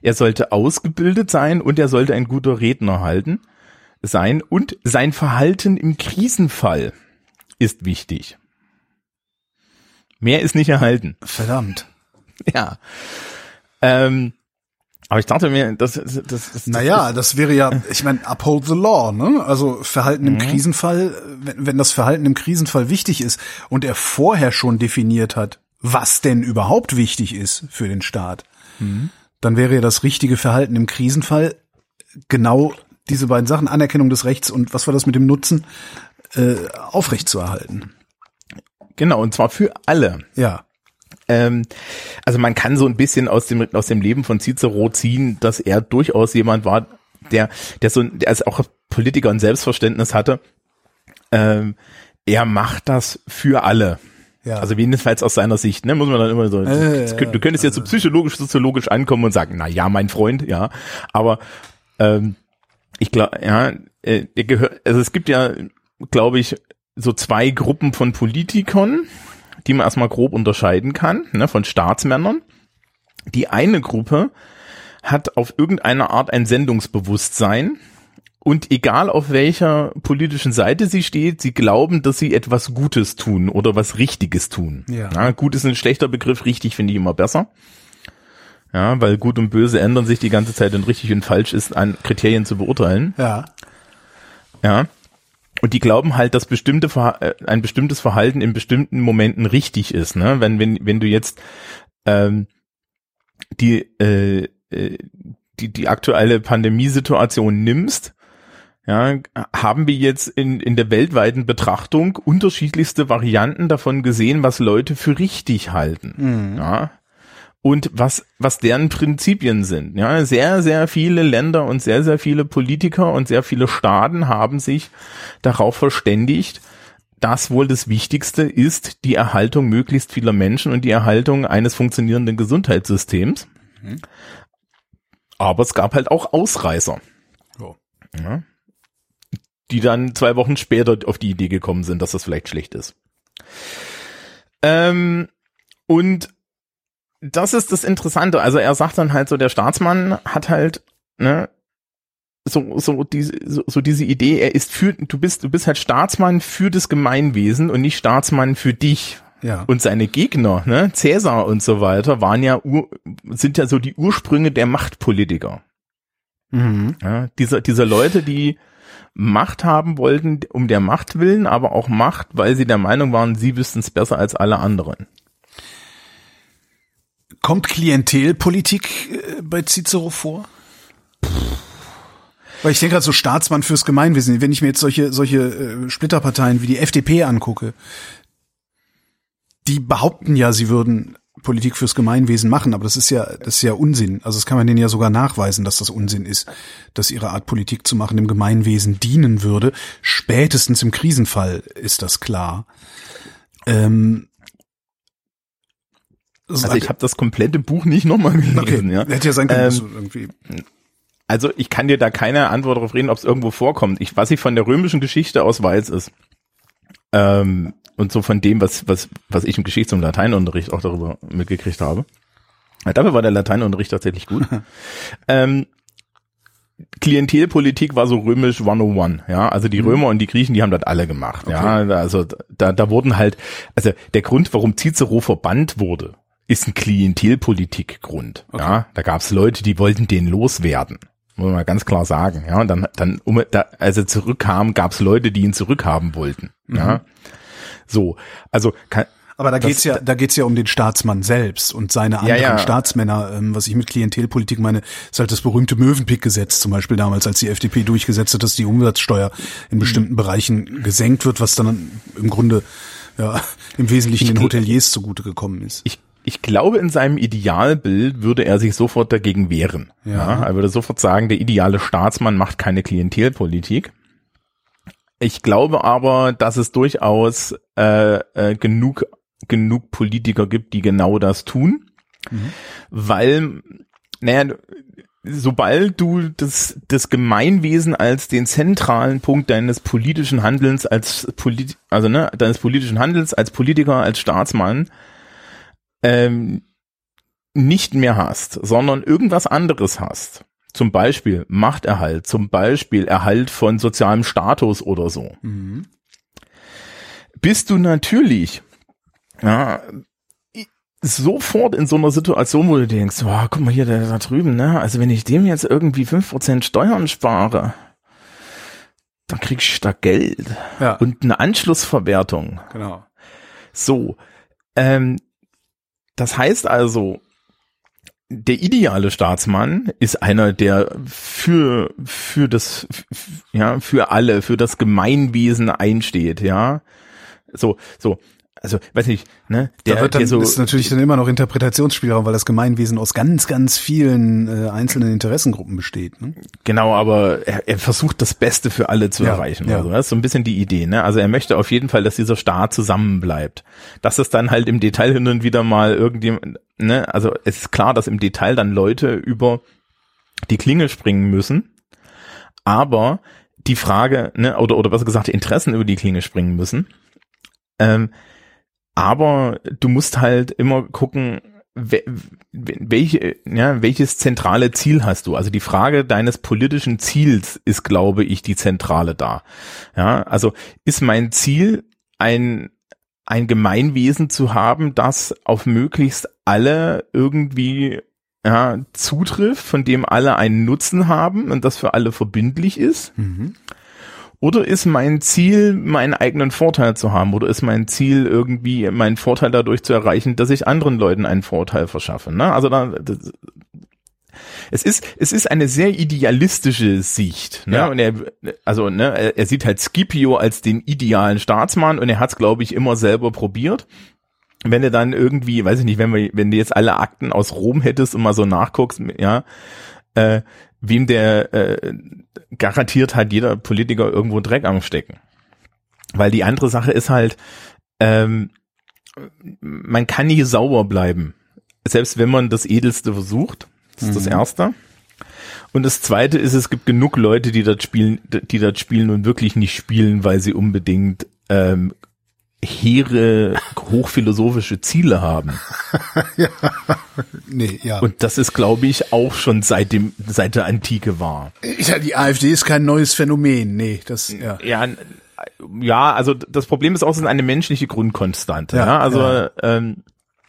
Er sollte ausgebildet sein und er sollte ein guter Redner halten sein und sein Verhalten im Krisenfall ist wichtig. Mehr ist nicht erhalten. Verdammt. (laughs) Ja. Ähm, aber ich dachte mir, das, das, das, das Naja, das wäre ja, ich meine, uphold the law, ne? Also Verhalten im mhm. Krisenfall, wenn, wenn das Verhalten im Krisenfall wichtig ist und er vorher schon definiert hat, was denn überhaupt wichtig ist für den Staat, mhm. dann wäre ja das richtige Verhalten im Krisenfall genau diese beiden Sachen, Anerkennung des Rechts und was war das mit dem Nutzen, äh, aufrechtzuerhalten. Genau, und zwar für alle. Ja. Ähm, also man kann so ein bisschen aus dem, aus dem Leben von Cicero ziehen, dass er durchaus jemand war, der, der so, der als auch Politiker und Selbstverständnis hatte. Ähm, er macht das für alle. Ja. Also jedenfalls aus seiner Sicht, ne, muss man dann immer so, äh, du könntest jetzt so psychologisch, soziologisch ankommen und sagen, na ja, mein Freund, ja, aber ähm, ich glaube, ja, äh, gehört, also es gibt ja, glaube ich, so zwei Gruppen von Politikern, die man erstmal grob unterscheiden kann, ne, von Staatsmännern. Die eine Gruppe hat auf irgendeine Art ein Sendungsbewusstsein und egal auf welcher politischen Seite sie steht, sie glauben, dass sie etwas Gutes tun oder was Richtiges tun. Ja. ja gut ist ein schlechter Begriff, richtig finde ich immer besser. Ja, weil gut und böse ändern sich die ganze Zeit und richtig und falsch ist an Kriterien zu beurteilen. Ja. Ja. Und die glauben halt, dass bestimmte äh, ein bestimmtes Verhalten in bestimmten Momenten richtig ist. Ne? Wenn wenn wenn du jetzt ähm, die äh, äh, die die aktuelle Pandemiesituation nimmst, ja, haben wir jetzt in in der weltweiten Betrachtung unterschiedlichste Varianten davon gesehen, was Leute für richtig halten. Mhm. Ja, und was, was deren Prinzipien sind. Ja, sehr, sehr viele Länder und sehr, sehr viele Politiker und sehr viele Staaten haben sich darauf verständigt, dass wohl das Wichtigste ist die Erhaltung möglichst vieler Menschen und die Erhaltung eines funktionierenden Gesundheitssystems. Mhm. Aber es gab halt auch Ausreißer. Oh. Ja, die dann zwei Wochen später auf die Idee gekommen sind, dass das vielleicht schlecht ist. Ähm, und das ist das Interessante. Also er sagt dann halt so, der Staatsmann hat halt, ne, so, so, diese, so, so diese Idee, er ist für, du bist, du bist halt Staatsmann für das Gemeinwesen und nicht Staatsmann für dich. Ja. Und seine Gegner, ne, Cäsar und so weiter, waren ja, ur, sind ja so die Ursprünge der Machtpolitiker. Mhm. Ja, dieser, dieser Leute, die Macht haben wollten, um der Macht willen, aber auch Macht, weil sie der Meinung waren, sie wüssten es besser als alle anderen. Kommt Klientelpolitik äh, bei Cicero vor? Weil ich denke gerade so Staatsmann fürs Gemeinwesen. Wenn ich mir jetzt solche solche äh, Splitterparteien wie die FDP angucke, die behaupten ja, sie würden Politik fürs Gemeinwesen machen, aber das ist ja das ist ja Unsinn. Also das kann man denen ja sogar nachweisen, dass das Unsinn ist, dass ihre Art Politik zu machen dem Gemeinwesen dienen würde. Spätestens im Krisenfall ist das klar. Ähm, also ich habe das komplette Buch nicht nochmal gelesen. Okay. Ja. Hätte ja sein können, ähm, irgendwie also ich kann dir da keine Antwort darauf reden, ob es irgendwo vorkommt. Ich, was ich von der römischen Geschichte aus weiß, ist, ähm, und so von dem, was, was, was ich im Geschichts- und Lateinunterricht auch darüber mitgekriegt habe. Ja, dafür war der Lateinunterricht tatsächlich gut. (laughs) ähm, Klientelpolitik war so römisch 101, ja, also die mhm. Römer und die Griechen, die haben das alle gemacht, okay. ja, also da, da wurden halt, also der Grund, warum Cicero verbannt wurde, ist ein Klientelpolitikgrund, okay. ja, da gab's Leute, die wollten den loswerden, muss man ganz klar sagen, ja, und dann, dann, um, da, als er zurückkam, gab's Leute, die ihn zurückhaben wollten, mhm. ja, so, also kann, aber da geht's ja, da geht's ja um den Staatsmann selbst und seine anderen ja, ja. Staatsmänner. Ähm, was ich mit Klientelpolitik meine, ist halt das berühmte Möwenpick-Gesetz zum Beispiel damals, als die FDP durchgesetzt hat, dass die Umsatzsteuer in bestimmten mhm. Bereichen gesenkt wird, was dann im Grunde ja im Wesentlichen ich, den Hoteliers zugute gekommen ist. Ich ich glaube, in seinem Idealbild würde er sich sofort dagegen wehren. Ja. ja. er würde sofort sagen, der ideale Staatsmann macht keine Klientelpolitik. Ich glaube aber, dass es durchaus äh, äh, genug genug Politiker gibt, die genau das tun, mhm. weil, naja, sobald du das, das Gemeinwesen als den zentralen Punkt deines politischen Handelns als Polit also ne, deines politischen Handelns als Politiker, als Staatsmann ähm, nicht mehr hast, sondern irgendwas anderes hast, zum Beispiel Machterhalt, zum Beispiel Erhalt von sozialem Status oder so, mhm. bist du natürlich ja, sofort in so einer Situation, wo du denkst, oh, guck mal hier, der da drüben, ne? Also wenn ich dem jetzt irgendwie fünf Prozent Steuern spare, dann krieg ich da Geld ja. und eine Anschlussverwertung. Genau. So, ähm, das heißt also, der ideale Staatsmann ist einer, der für, für das, ja, für alle, für das Gemeinwesen einsteht, ja. So, so also weiß nicht, ne? Der, da wird dann, so, ist natürlich dann immer noch Interpretationsspielraum, weil das Gemeinwesen aus ganz, ganz vielen äh, einzelnen Interessengruppen besteht. Ne? Genau, aber er, er versucht das Beste für alle zu ja, erreichen. Ja. Also das ist so ein bisschen die Idee. Ne? Also er möchte auf jeden Fall, dass dieser Staat zusammenbleibt. Dass es dann halt im Detail hin und wieder mal irgendjemand, ne? Also es ist klar, dass im Detail dann Leute über die Klinge springen müssen, aber die Frage, ne, oder, oder besser gesagt, die Interessen über die Klinge springen müssen. Ähm, aber du musst halt immer gucken, welche, ja, welches zentrale Ziel hast du? Also die Frage deines politischen Ziels ist, glaube ich, die zentrale da. Ja, also ist mein Ziel ein ein Gemeinwesen zu haben, das auf möglichst alle irgendwie ja, zutrifft, von dem alle einen Nutzen haben und das für alle verbindlich ist? Mhm. Oder ist mein Ziel, meinen eigenen Vorteil zu haben? Oder ist mein Ziel irgendwie, meinen Vorteil dadurch zu erreichen, dass ich anderen Leuten einen Vorteil verschaffe? Ne? Also da, das, es ist, es ist eine sehr idealistische Sicht. Ne? Ja. Und er, also ne, er, sieht halt Scipio als den idealen Staatsmann und er hat es, glaube ich, immer selber probiert wenn du dann irgendwie, weiß ich nicht, wenn wir, wenn du jetzt alle Akten aus Rom hättest und mal so nachguckst, ja, äh, wem der äh, garantiert hat jeder Politiker irgendwo Dreck am Stecken. Weil die andere Sache ist halt, ähm, man kann nie sauber bleiben. Selbst wenn man das Edelste versucht. Das ist mhm. das Erste. Und das Zweite ist, es gibt genug Leute, die das spielen, die das spielen und wirklich nicht spielen, weil sie unbedingt ähm, hehre, hochphilosophische Ziele haben. (laughs) ja. Nee, ja. Und das ist, glaube ich, auch schon seit dem, seit der Antike war. Ja, die AfD ist kein neues Phänomen. Nee, das, ja. Ja, ja also das Problem ist auch, es ist eine menschliche Grundkonstante. Ja, ja? Also, ja. Ähm,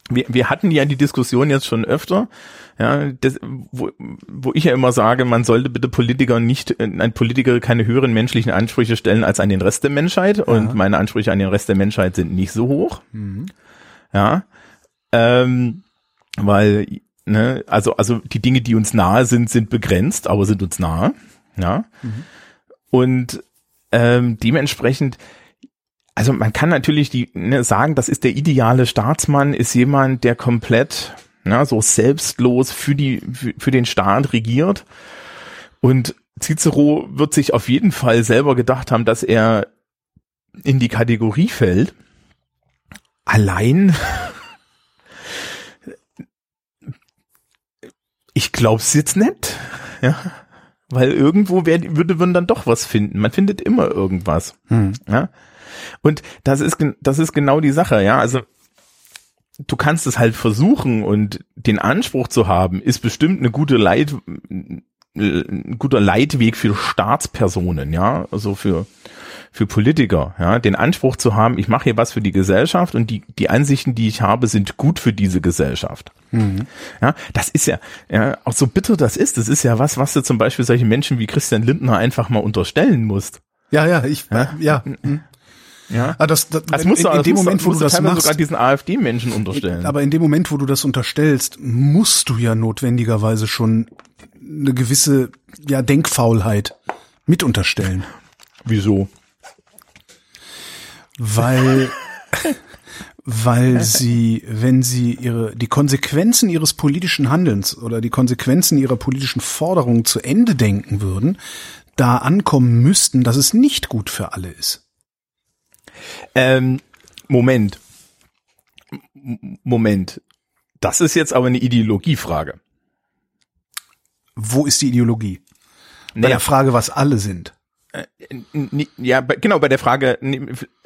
wir, wir hatten ja die Diskussion jetzt schon öfter, ja, das, wo, wo ich ja immer sage, man sollte bitte Politiker nicht, ein Politiker keine höheren menschlichen Ansprüche stellen als an den Rest der Menschheit ja. und meine Ansprüche an den Rest der Menschheit sind nicht so hoch. Mhm. Ja, ähm, weil ne, also, also die Dinge, die uns nahe sind, sind begrenzt, aber sind uns nahe. Ja. Mhm. Und ähm, dementsprechend, also man kann natürlich die ne, sagen, das ist der ideale Staatsmann, ist jemand, der komplett na, so selbstlos für die für, für den Staat regiert. Und Cicero wird sich auf jeden Fall selber gedacht haben, dass er in die Kategorie fällt. Allein (laughs) ich glaub's jetzt nicht. Ja. Weil irgendwo wär, würde man dann doch was finden. Man findet immer irgendwas. Hm. Ja. Und das ist, das ist genau die Sache, ja. Also, du kannst es halt versuchen und den Anspruch zu haben, ist bestimmt eine gute Leit, ein guter Leitweg für Staatspersonen, ja. Also für, für Politiker, ja, den Anspruch zu haben, ich mache hier was für die Gesellschaft und die, die Ansichten, die ich habe, sind gut für diese Gesellschaft. Mhm. Ja, das ist ja, ja, auch so bitter das ist, das ist ja was, was du zum Beispiel solche Menschen wie Christian Lindner einfach mal unterstellen musst. Ja, ja, ich, ja. ja. Ja. Ah, das, das, das musst in, du, in dem Moment, wo du das machst, sogar diesen AfD-Menschen unterstellen. Aber in dem Moment, wo du das unterstellst, musst du ja notwendigerweise schon eine gewisse ja Denkfaulheit mit unterstellen. Wieso? weil (laughs) weil sie, wenn sie ihre die Konsequenzen ihres politischen Handelns oder die Konsequenzen ihrer politischen Forderungen zu Ende denken würden, da ankommen müssten, dass es nicht gut für alle ist. Ähm, Moment. Moment. Das ist jetzt aber eine Ideologiefrage. Wo ist die Ideologie? Bei naja. der Frage, was alle sind. Äh, ja, genau, bei der Frage,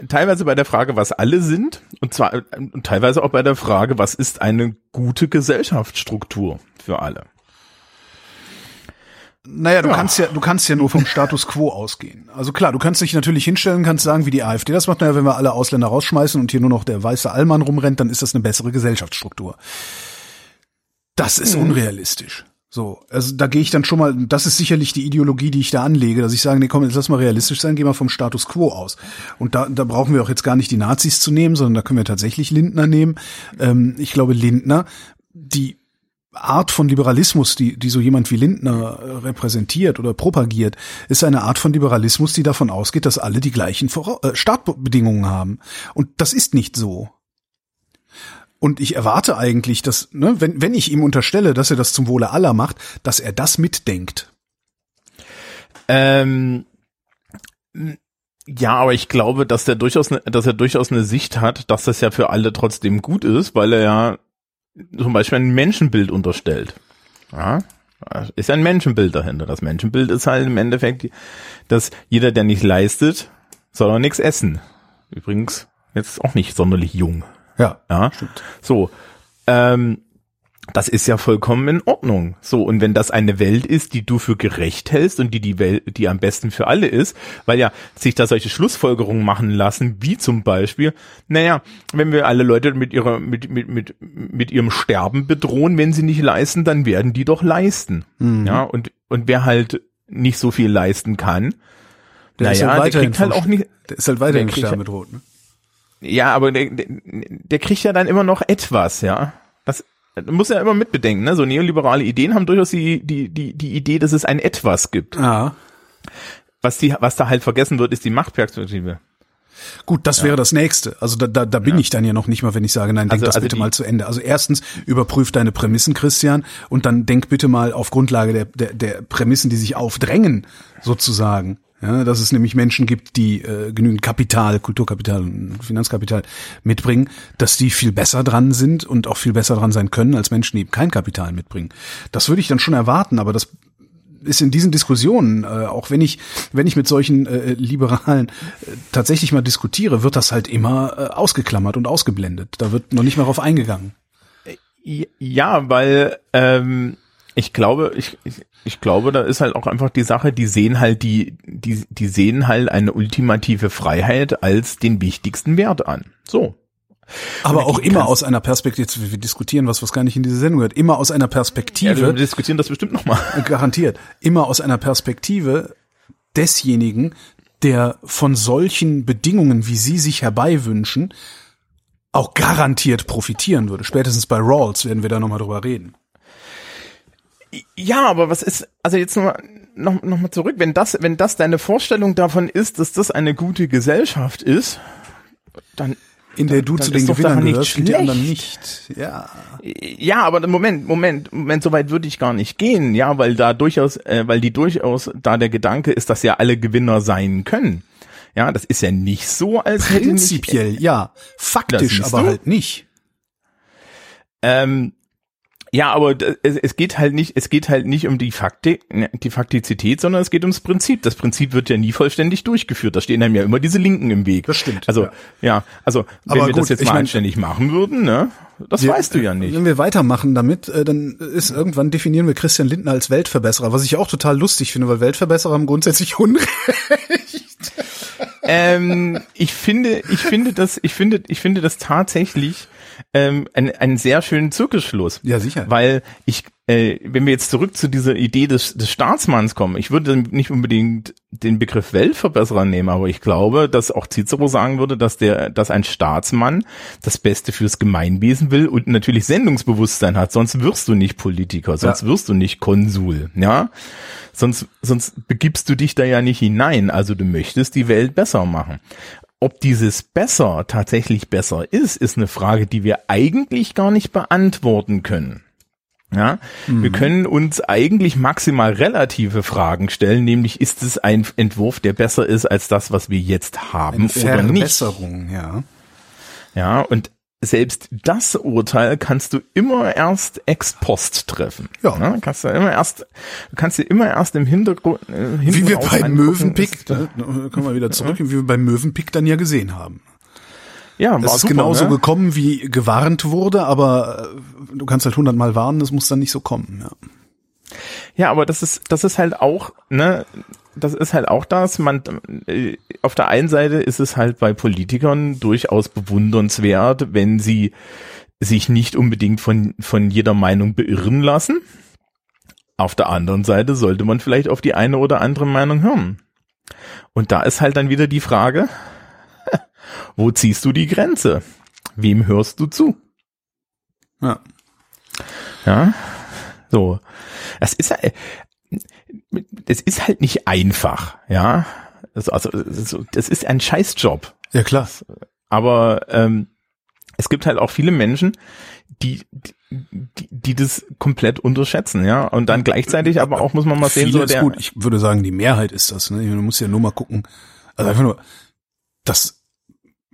teilweise bei der Frage, was alle sind, und zwar äh, und teilweise auch bei der Frage, was ist eine gute Gesellschaftsstruktur für alle. Naja, du ja. kannst ja, du kannst ja nur vom Status quo ausgehen. Also klar, du kannst dich natürlich hinstellen, kannst sagen, wie die AfD das macht, naja, wenn wir alle Ausländer rausschmeißen und hier nur noch der weiße Allmann rumrennt, dann ist das eine bessere Gesellschaftsstruktur. Das ist mhm. unrealistisch. So, also da gehe ich dann schon mal, das ist sicherlich die Ideologie, die ich da anlege, dass ich sage, nee, komm, jetzt lass mal realistisch sein, geh mal vom Status quo aus. Und da, da brauchen wir auch jetzt gar nicht die Nazis zu nehmen, sondern da können wir tatsächlich Lindner nehmen. Ähm, ich glaube, Lindner, die Art von Liberalismus, die, die so jemand wie Lindner äh, repräsentiert oder propagiert, ist eine Art von Liberalismus, die davon ausgeht, dass alle die gleichen Vora äh, Startbedingungen haben. Und das ist nicht so. Und ich erwarte eigentlich, dass, ne, wenn, wenn ich ihm unterstelle, dass er das zum Wohle aller macht, dass er das mitdenkt. Ähm, ja, aber ich glaube, dass der durchaus, ne, dass er durchaus eine Sicht hat, dass das ja für alle trotzdem gut ist, weil er ja zum Beispiel ein Menschenbild unterstellt. Ja, ist ein Menschenbild dahinter. Das Menschenbild ist halt im Endeffekt, dass jeder, der nicht leistet, soll auch nichts essen. Übrigens jetzt auch nicht sonderlich jung. Ja, ja. Stimmt. So, ähm, das ist ja vollkommen in Ordnung. So, und wenn das eine Welt ist, die du für gerecht hältst und die die Welt, die am besten für alle ist, weil ja sich da solche Schlussfolgerungen machen lassen, wie zum Beispiel, naja, wenn wir alle Leute mit ihrer, mit, mit, mit, mit ihrem Sterben bedrohen, wenn sie nicht leisten, dann werden die doch leisten. Mhm. Ja, und, und wer halt nicht so viel leisten kann, der naja, ist halt der kriegt halt auch nicht, der ist halt weiterhin Sterben bedroht, ne? Ja, aber der, der, der kriegt ja dann immer noch etwas, ja. Das muss ja immer mitbedenken, ne? So neoliberale Ideen haben durchaus die, die, die, die Idee, dass es ein Etwas gibt. Ja. Was die, was da halt vergessen wird, ist die Machtperspektive. Gut, das ja. wäre das nächste. Also da, da, da bin ja. ich dann ja noch nicht mal, wenn ich sage, nein, denk also, das also bitte mal zu Ende. Also erstens, überprüf deine Prämissen, Christian, und dann denk bitte mal auf Grundlage der, der, der Prämissen, die sich aufdrängen, sozusagen, ja, dass es nämlich Menschen gibt, die äh, genügend Kapital, Kulturkapital und Finanzkapital mitbringen, dass die viel besser dran sind und auch viel besser dran sein können als Menschen, die eben kein Kapital mitbringen. Das würde ich dann schon erwarten, aber das ist in diesen Diskussionen, äh, auch wenn ich, wenn ich mit solchen äh, Liberalen äh, tatsächlich mal diskutiere, wird das halt immer äh, ausgeklammert und ausgeblendet. Da wird noch nicht mehr drauf eingegangen. Ja, weil ähm, ich glaube, ich, ich, ich glaube, da ist halt auch einfach die Sache, die sehen halt die, die, die sehen halt eine ultimative Freiheit als den wichtigsten Wert an. So. Aber auch immer aus einer Perspektive, wir diskutieren was, was gar nicht in diese Sendung gehört, immer aus einer Perspektive. Ja, wir diskutieren das bestimmt nochmal. (laughs) Garantiert. Immer aus einer Perspektive desjenigen, der von solchen Bedingungen, wie sie sich herbeiwünschen, auch garantiert profitieren würde. Spätestens bei Rawls werden wir da nochmal drüber reden. Ja, aber was ist, also jetzt noch mal, noch, noch mal zurück, wenn das, wenn das deine Vorstellung davon ist, dass das eine gute Gesellschaft ist, dann in der du dann zu den Gewinnern gehörst und die anderen nicht. Ja. Ja, aber Moment, Moment, Moment, so weit würde ich gar nicht gehen, ja, weil da durchaus, äh, weil die durchaus da der Gedanke ist, dass ja alle Gewinner sein können. Ja, das ist ja nicht so, als hätte nicht, Prinzipiell, ja. Faktisch aber du? halt nicht. ähm, ja, aber es, geht halt nicht, es geht halt nicht um die Fakti, ne, die Faktizität, sondern es geht ums Prinzip. Das Prinzip wird ja nie vollständig durchgeführt. Da stehen einem ja immer diese Linken im Weg. Das stimmt, Also, ja. ja, also, wenn Aber wir gut, das jetzt mal mein- anständig machen würden, ne, das Wir- weißt du ja nicht. Wenn wir weitermachen damit, äh, dann ist irgendwann definieren wir Christian Lindner als Weltverbesserer, was ich auch total lustig finde, weil Weltverbesserer haben grundsätzlich (laughs) Unrecht. ähm, ich finde, ich finde das, ich finde, ich finde das tatsächlich ähm, ein, einen sehr schönen Zirkelschluss. Ja, sicher. Weil ich, äh, wenn wir jetzt zurück zu dieser Idee des, des Staatsmanns kommen, ich würde nicht unbedingt den Begriff Weltverbesserer nehmen, aber ich glaube, dass auch Cicero sagen würde, dass der, dass ein Staatsmann das Beste fürs Gemeinwesen will und natürlich Sendungsbewusstsein hat. Sonst wirst du nicht Politiker, sonst Ja. wirst du nicht Konsul, ja. Sonst, sonst begibst du dich da ja nicht hinein. Also du möchtest die Welt besser machen. Ob dieses besser tatsächlich besser ist, ist eine Frage, die wir eigentlich gar nicht beantworten können. Ja, wir können uns eigentlich maximal relative Fragen stellen, nämlich ist es ein Entwurf, der besser ist als das, was wir jetzt haben oder nicht. Verbesserung, ja. Ja, und selbst das Urteil kannst du immer erst ex post treffen. Ja. kannst du immer erst, du kannst dir immer erst im Hintergrund, äh, Wie wir raus bei angucken, Mövenpick, ist- da kommen wir wieder zurück, wie wir bei Mövenpick dann ja gesehen haben. ja, Es war ist super, genauso ne? gekommen, wie gewarnt wurde, aber äh, du kannst halt hundertmal warnen, das muss dann nicht so kommen. Ja. Ja, aber das ist, das ist halt auch, ne, das ist halt auch das, man, äh, auf der einen Seite ist es halt bei Politikern durchaus bewundernswert, wenn sie sich nicht unbedingt von, von jeder Meinung beirren lassen. Auf der anderen Seite sollte man vielleicht auf die eine oder andere Meinung hören. Und da ist halt dann wieder die Frage, (laughs) wo ziehst du die Grenze? Wem hörst du zu? Ja. Ja, so. Es ist, halt- es ist halt nicht einfach, ja. Also, also so- das ist ein Scheißjob. ja, klar. Aber ähm, es gibt halt auch viele Menschen, die, die, die das komplett unterschätzen, ja. Und dann gleichzeitig aber auch muss man mal sehen, so der, gut. Ich würde sagen, die Mehrheit ist das. Ne? Du musst ja nur mal gucken. Also einfach nur, das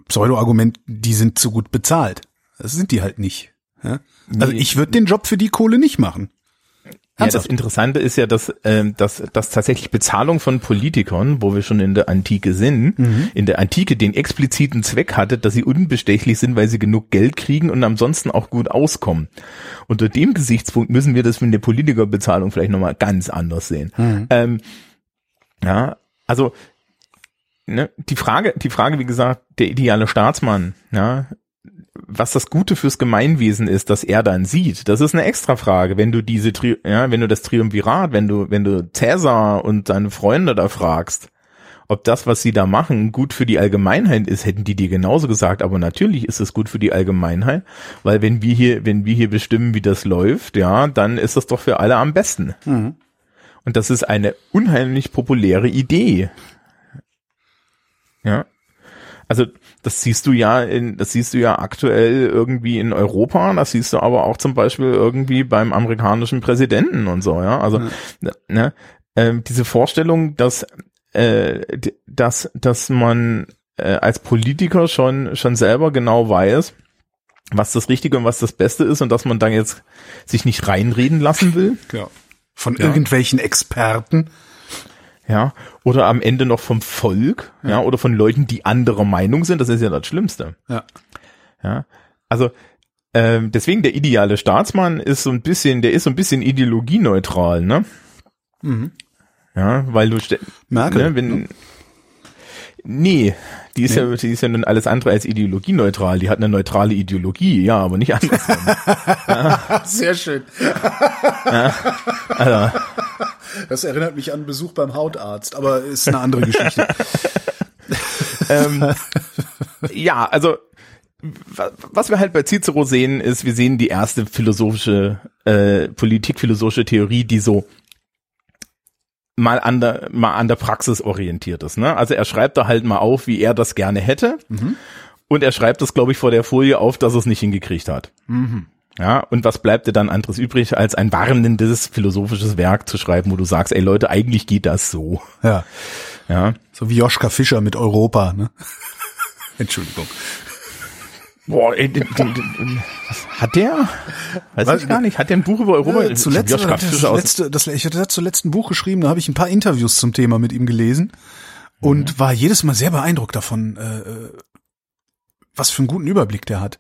Pseudo-Argument, die sind zu gut bezahlt. Das sind die halt nicht. Ja? Also Nee. ich würde den Job für die Kohle nicht machen. Ja, das? Interessante ist ja, dass, ähm, dass, dass tatsächlich Bezahlung von Politikern, wo wir schon in der Antike sind, in der Antike den expliziten Zweck hatte, dass sie unbestechlich sind, weil sie genug Geld kriegen und ansonsten auch gut auskommen. Unter dem Gesichtspunkt müssen wir das mit der Politikerbezahlung vielleicht nochmal ganz anders sehen. Ähm, ja, also ne, die Frage, die Frage, wie gesagt, der ideale Staatsmann, ja, was das Gute fürs Gemeinwesen ist, dass er dann sieht, das ist eine extra Frage. Wenn du diese, Tri ja, wenn du das Triumvirat, wenn du, wenn du Cäsar und seine Freunde da fragst, ob das, was sie da machen, gut für die Allgemeinheit ist, hätten die dir genauso gesagt. Aber natürlich ist es gut für die Allgemeinheit, weil wenn wir hier, wenn wir hier bestimmen, wie das läuft, ja, dann ist das doch für alle am besten. Mhm. Und das ist eine unheimlich populäre Idee. Ja. Also das siehst du ja in, das siehst du ja aktuell irgendwie in Europa, das siehst du aber auch zum Beispiel irgendwie beim amerikanischen Präsidenten und so, ja. Also ne, ne, ähm, diese Vorstellung, dass äh, dass dass man äh, als Politiker schon schon selber genau weiß, was das Richtige und was das Beste ist und dass man dann jetzt sich nicht reinreden lassen will. Ja. Von irgendwelchen Experten. Ja, oder am Ende noch vom Volk, ja, oder von Leuten, die anderer Meinung sind, das ist ja das Schlimmste. Ja. Ja, also ähm, deswegen der ideale Staatsmann ist so ein bisschen, der ist so ein bisschen ideologieneutral, ne? Mhm. Ja, weil du Merkel. ne, wenn Nee, die ist ja die ist ja nun alles andere als ideologieneutral, die hat eine neutrale Ideologie, ja, aber nicht andersrum. (laughs) Sehr schön. (laughs) also, Das erinnert mich an Besuch beim Hautarzt, aber ist eine andere Geschichte. (laughs) ähm, ja, also was wir halt bei Cicero sehen, ist, wir sehen die erste philosophische, äh, politikphilosophische Theorie, die so mal an der, mal an der Praxis orientiert ist. Ne? Also er schreibt da halt mal auf, wie er das gerne hätte. Mhm. Und er schreibt das, glaube ich, vor der Folie auf, dass er es nicht hingekriegt hat. Mhm. Ja, und was bleibt dir dann anderes übrig, als ein warnendes philosophisches Werk zu schreiben, wo du sagst, ey Leute, eigentlich geht das so. Ja. Ja. So wie Joschka Fischer mit Europa, ne? (laughs) Entschuldigung. Boah, ey, den, den, den, was hat der? Weiß was, ich gar nicht. Hat der ein Buch über Europa? Ja, zuletzt, das, das, letzte, das, ich hatte das zuletzt ein Buch geschrieben, da habe ich ein paar Interviews zum Thema mit ihm gelesen und mhm. war jedes Mal sehr beeindruckt davon, äh, äh, was für einen guten Überblick der hat.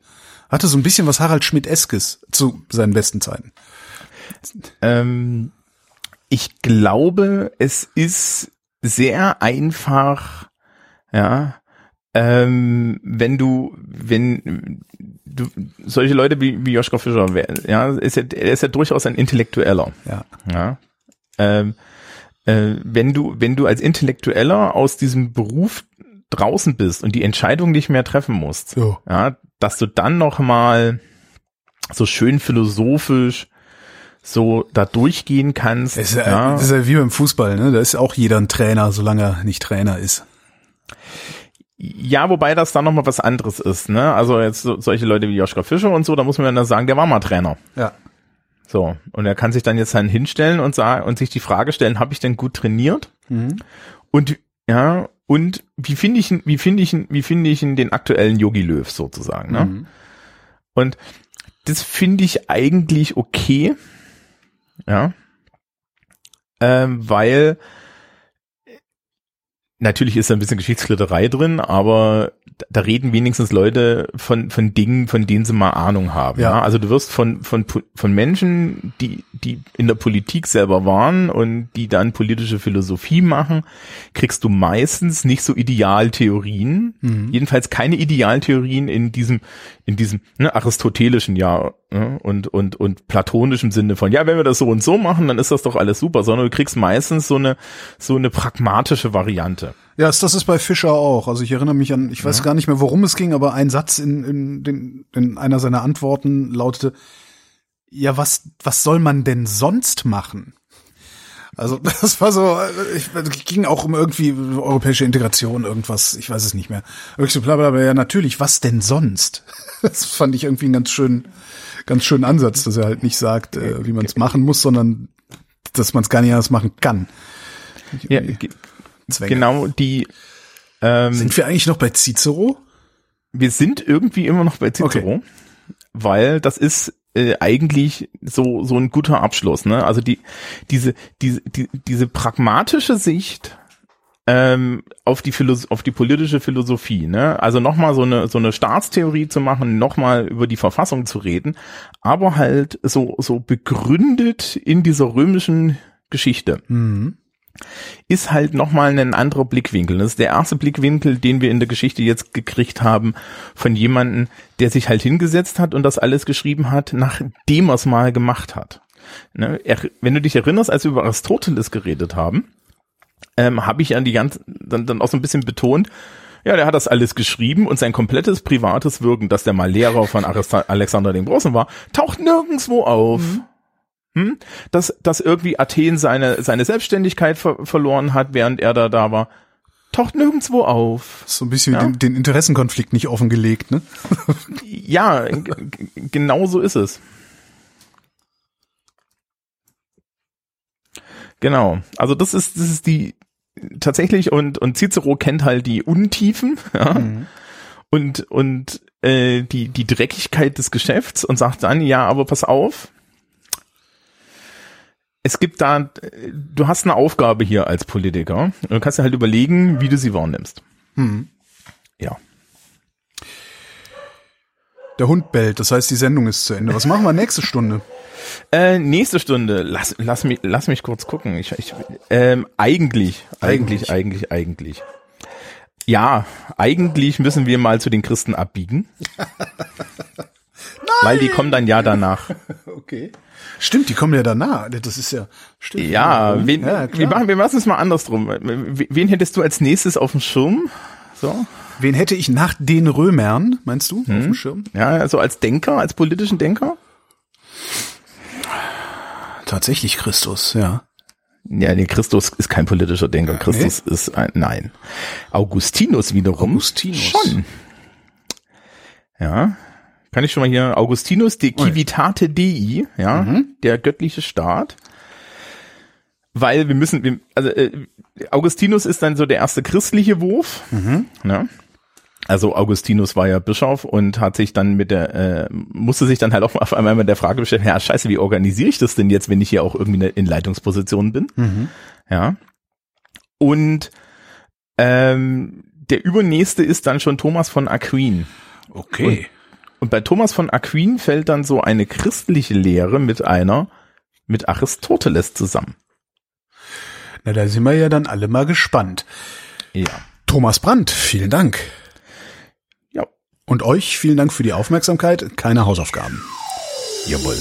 Hatte so ein bisschen was Harald Schmidt-eskes zu seinen besten Zeiten. Ähm, ich glaube, es ist sehr einfach, ja, ähm, wenn du, wenn du solche Leute wie, wie Joschka Fischer, ja, ist ja, er ist ja durchaus ein Intellektueller. Ja. ja ähm, äh, wenn du, wenn du als Intellektueller aus diesem Beruf draußen bist und die Entscheidung nicht mehr treffen musst, so. ja, dass du dann noch mal so schön philosophisch so da durchgehen kannst. Das ist ja, ja. Das ist ja wie beim Fußball, ne? Da ist auch jeder ein Trainer, solange er nicht Trainer ist. Ja, wobei das dann nochmal was anderes ist, ne? Also jetzt so, solche Leute wie Joschka Fischer und so, da muss man dann sagen, der war mal Trainer. Ja. So, und er kann sich dann jetzt dann hinstellen und sagen und sich die Frage stellen, habe ich denn gut trainiert? Mhm. Und ja, und wie finde ich wie finde ich wie finde ich den aktuellen Yogi Löw sozusagen, ne? Mhm. Und das finde ich eigentlich okay. Ja. Ähm, weil natürlich ist da ein bisschen Geschichtsklitterei drin, aber da reden wenigstens Leute von, von Dingen, von denen sie mal Ahnung haben. Ja. ja. Also du wirst von, von, von Menschen, die, die in der Politik selber waren und die dann politische Philosophie machen, kriegst du meistens nicht so Idealtheorien. Mhm. Jedenfalls keine Idealtheorien in diesem, in diesem ne, aristotelischen ja ne, und, und, und platonischen Sinne von, ja, wenn wir das so und so machen, dann ist das doch alles super, sondern du kriegst meistens so eine, so eine pragmatische Variante. Ja, das ist bei Fischer auch. Also ich erinnere mich an, ich weiß ja. gar nicht mehr, worum es ging, aber ein Satz in, in, den, in einer seiner Antworten lautete, ja, was, was soll man denn sonst machen? Also (laughs) das war so, ich, ging auch um irgendwie europäische Integration, irgendwas, ich weiß es nicht mehr. Irgendwie so blablabla, ja natürlich, was denn sonst? (laughs) Das fand ich irgendwie einen ganz schönen, ganz schönen Ansatz, dass er halt nicht sagt, äh, wie man es machen muss, sondern dass man es gar nicht anders machen kann. Ja, Zwänge. Genau die. Ähm, sind wir eigentlich noch bei Cicero? Wir sind irgendwie immer noch bei Cicero, okay. weil das ist äh, eigentlich so so ein guter Abschluss. Ne? Also die diese diese die, diese pragmatische Sicht ähm, auf die Philos auf die politische Philosophie. Ne? Also nochmal so eine so eine Staatstheorie zu machen, nochmal über die Verfassung zu reden, aber halt so so begründet in dieser römischen Geschichte. Mhm ist halt nochmal ein anderer Blickwinkel. Das ist der erste Blickwinkel, den wir in der Geschichte jetzt gekriegt haben von jemandem, der sich halt hingesetzt hat und das alles geschrieben hat, nachdem er es mal gemacht hat. Ne? Er, wenn du dich erinnerst, als wir über Aristoteles geredet haben, ähm, habe ich an die ganze, dann, dann auch so ein bisschen betont, ja, der hat das alles geschrieben und sein komplettes privates Wirken, dass der mal Lehrer von Alexander den Großen war, taucht nirgendswo auf. Mhm hm? dass, dass irgendwie Athen seine, seine Selbstständigkeit ver verloren hat, während er da da war. Taucht nirgendwo auf. So ein bisschen ja? den, den Interessenkonflikt nicht offengelegt, ne? (laughs) ja, genau so ist es. Genau. Also das ist, das ist die tatsächlich und und Cicero kennt halt die Untiefen (laughs) ja? Mhm. und und äh, die die Dreckigkeit des Geschäfts und sagt dann ja, aber pass auf, es gibt da, du hast eine Aufgabe hier als Politiker du kannst dir halt überlegen, wie du sie wahrnimmst. Hm. Ja. Der Hund bellt, das heißt, die Sendung ist zu Ende. Was machen wir nächste Stunde? Äh, nächste Stunde, lass, lass, mich, lass mich kurz gucken. Ich, ich, ähm, eigentlich, eigentlich, eigentlich, eigentlich. Ja, eigentlich müssen wir mal zu den Christen abbiegen. (laughs) Weil die kommen dann ja danach. (laughs) Okay. Stimmt, die kommen ja danach. Das ist ja. Stimmt. Ja, wen, ja wir machen, wir machen es mal andersrum. Wen hättest du als nächstes auf dem Schirm? So. Wen hätte ich nach den Römern, meinst du, hm. auf dem Schirm? Ja, also als Denker, als politischen Denker? Tatsächlich Christus, ja. Ja, nee, Christus ist kein politischer Denker. Christus nee? ist ein, nein. Augustinus wiederum. Augustinus. Schon. Ja. Kann ich schon mal hier, Augustinus de Civitate Dei, ja, mhm. der göttliche Staat. Weil wir müssen, wir, also äh, Augustinus ist dann so der erste christliche Wurf. Mhm. Ja. Also Augustinus war ja Bischof und hat sich dann mit der, äh, musste sich dann halt auch auf einmal mit der Frage bestellen, ja scheiße, wie organisiere ich das denn jetzt, wenn ich hier auch irgendwie in Leitungsposition bin? Mhm. Ja. Und ähm, der übernächste ist dann schon Thomas von Aquin. Okay. Und, und bei Thomas von Aquin fällt dann so eine christliche Lehre mit einer, mit Aristoteles zusammen. Na, da sind wir ja dann alle mal gespannt. Ja. Thomas Brandt, vielen Dank. Ja. Und euch vielen Dank für die Aufmerksamkeit. Keine Hausaufgaben. Jawohl.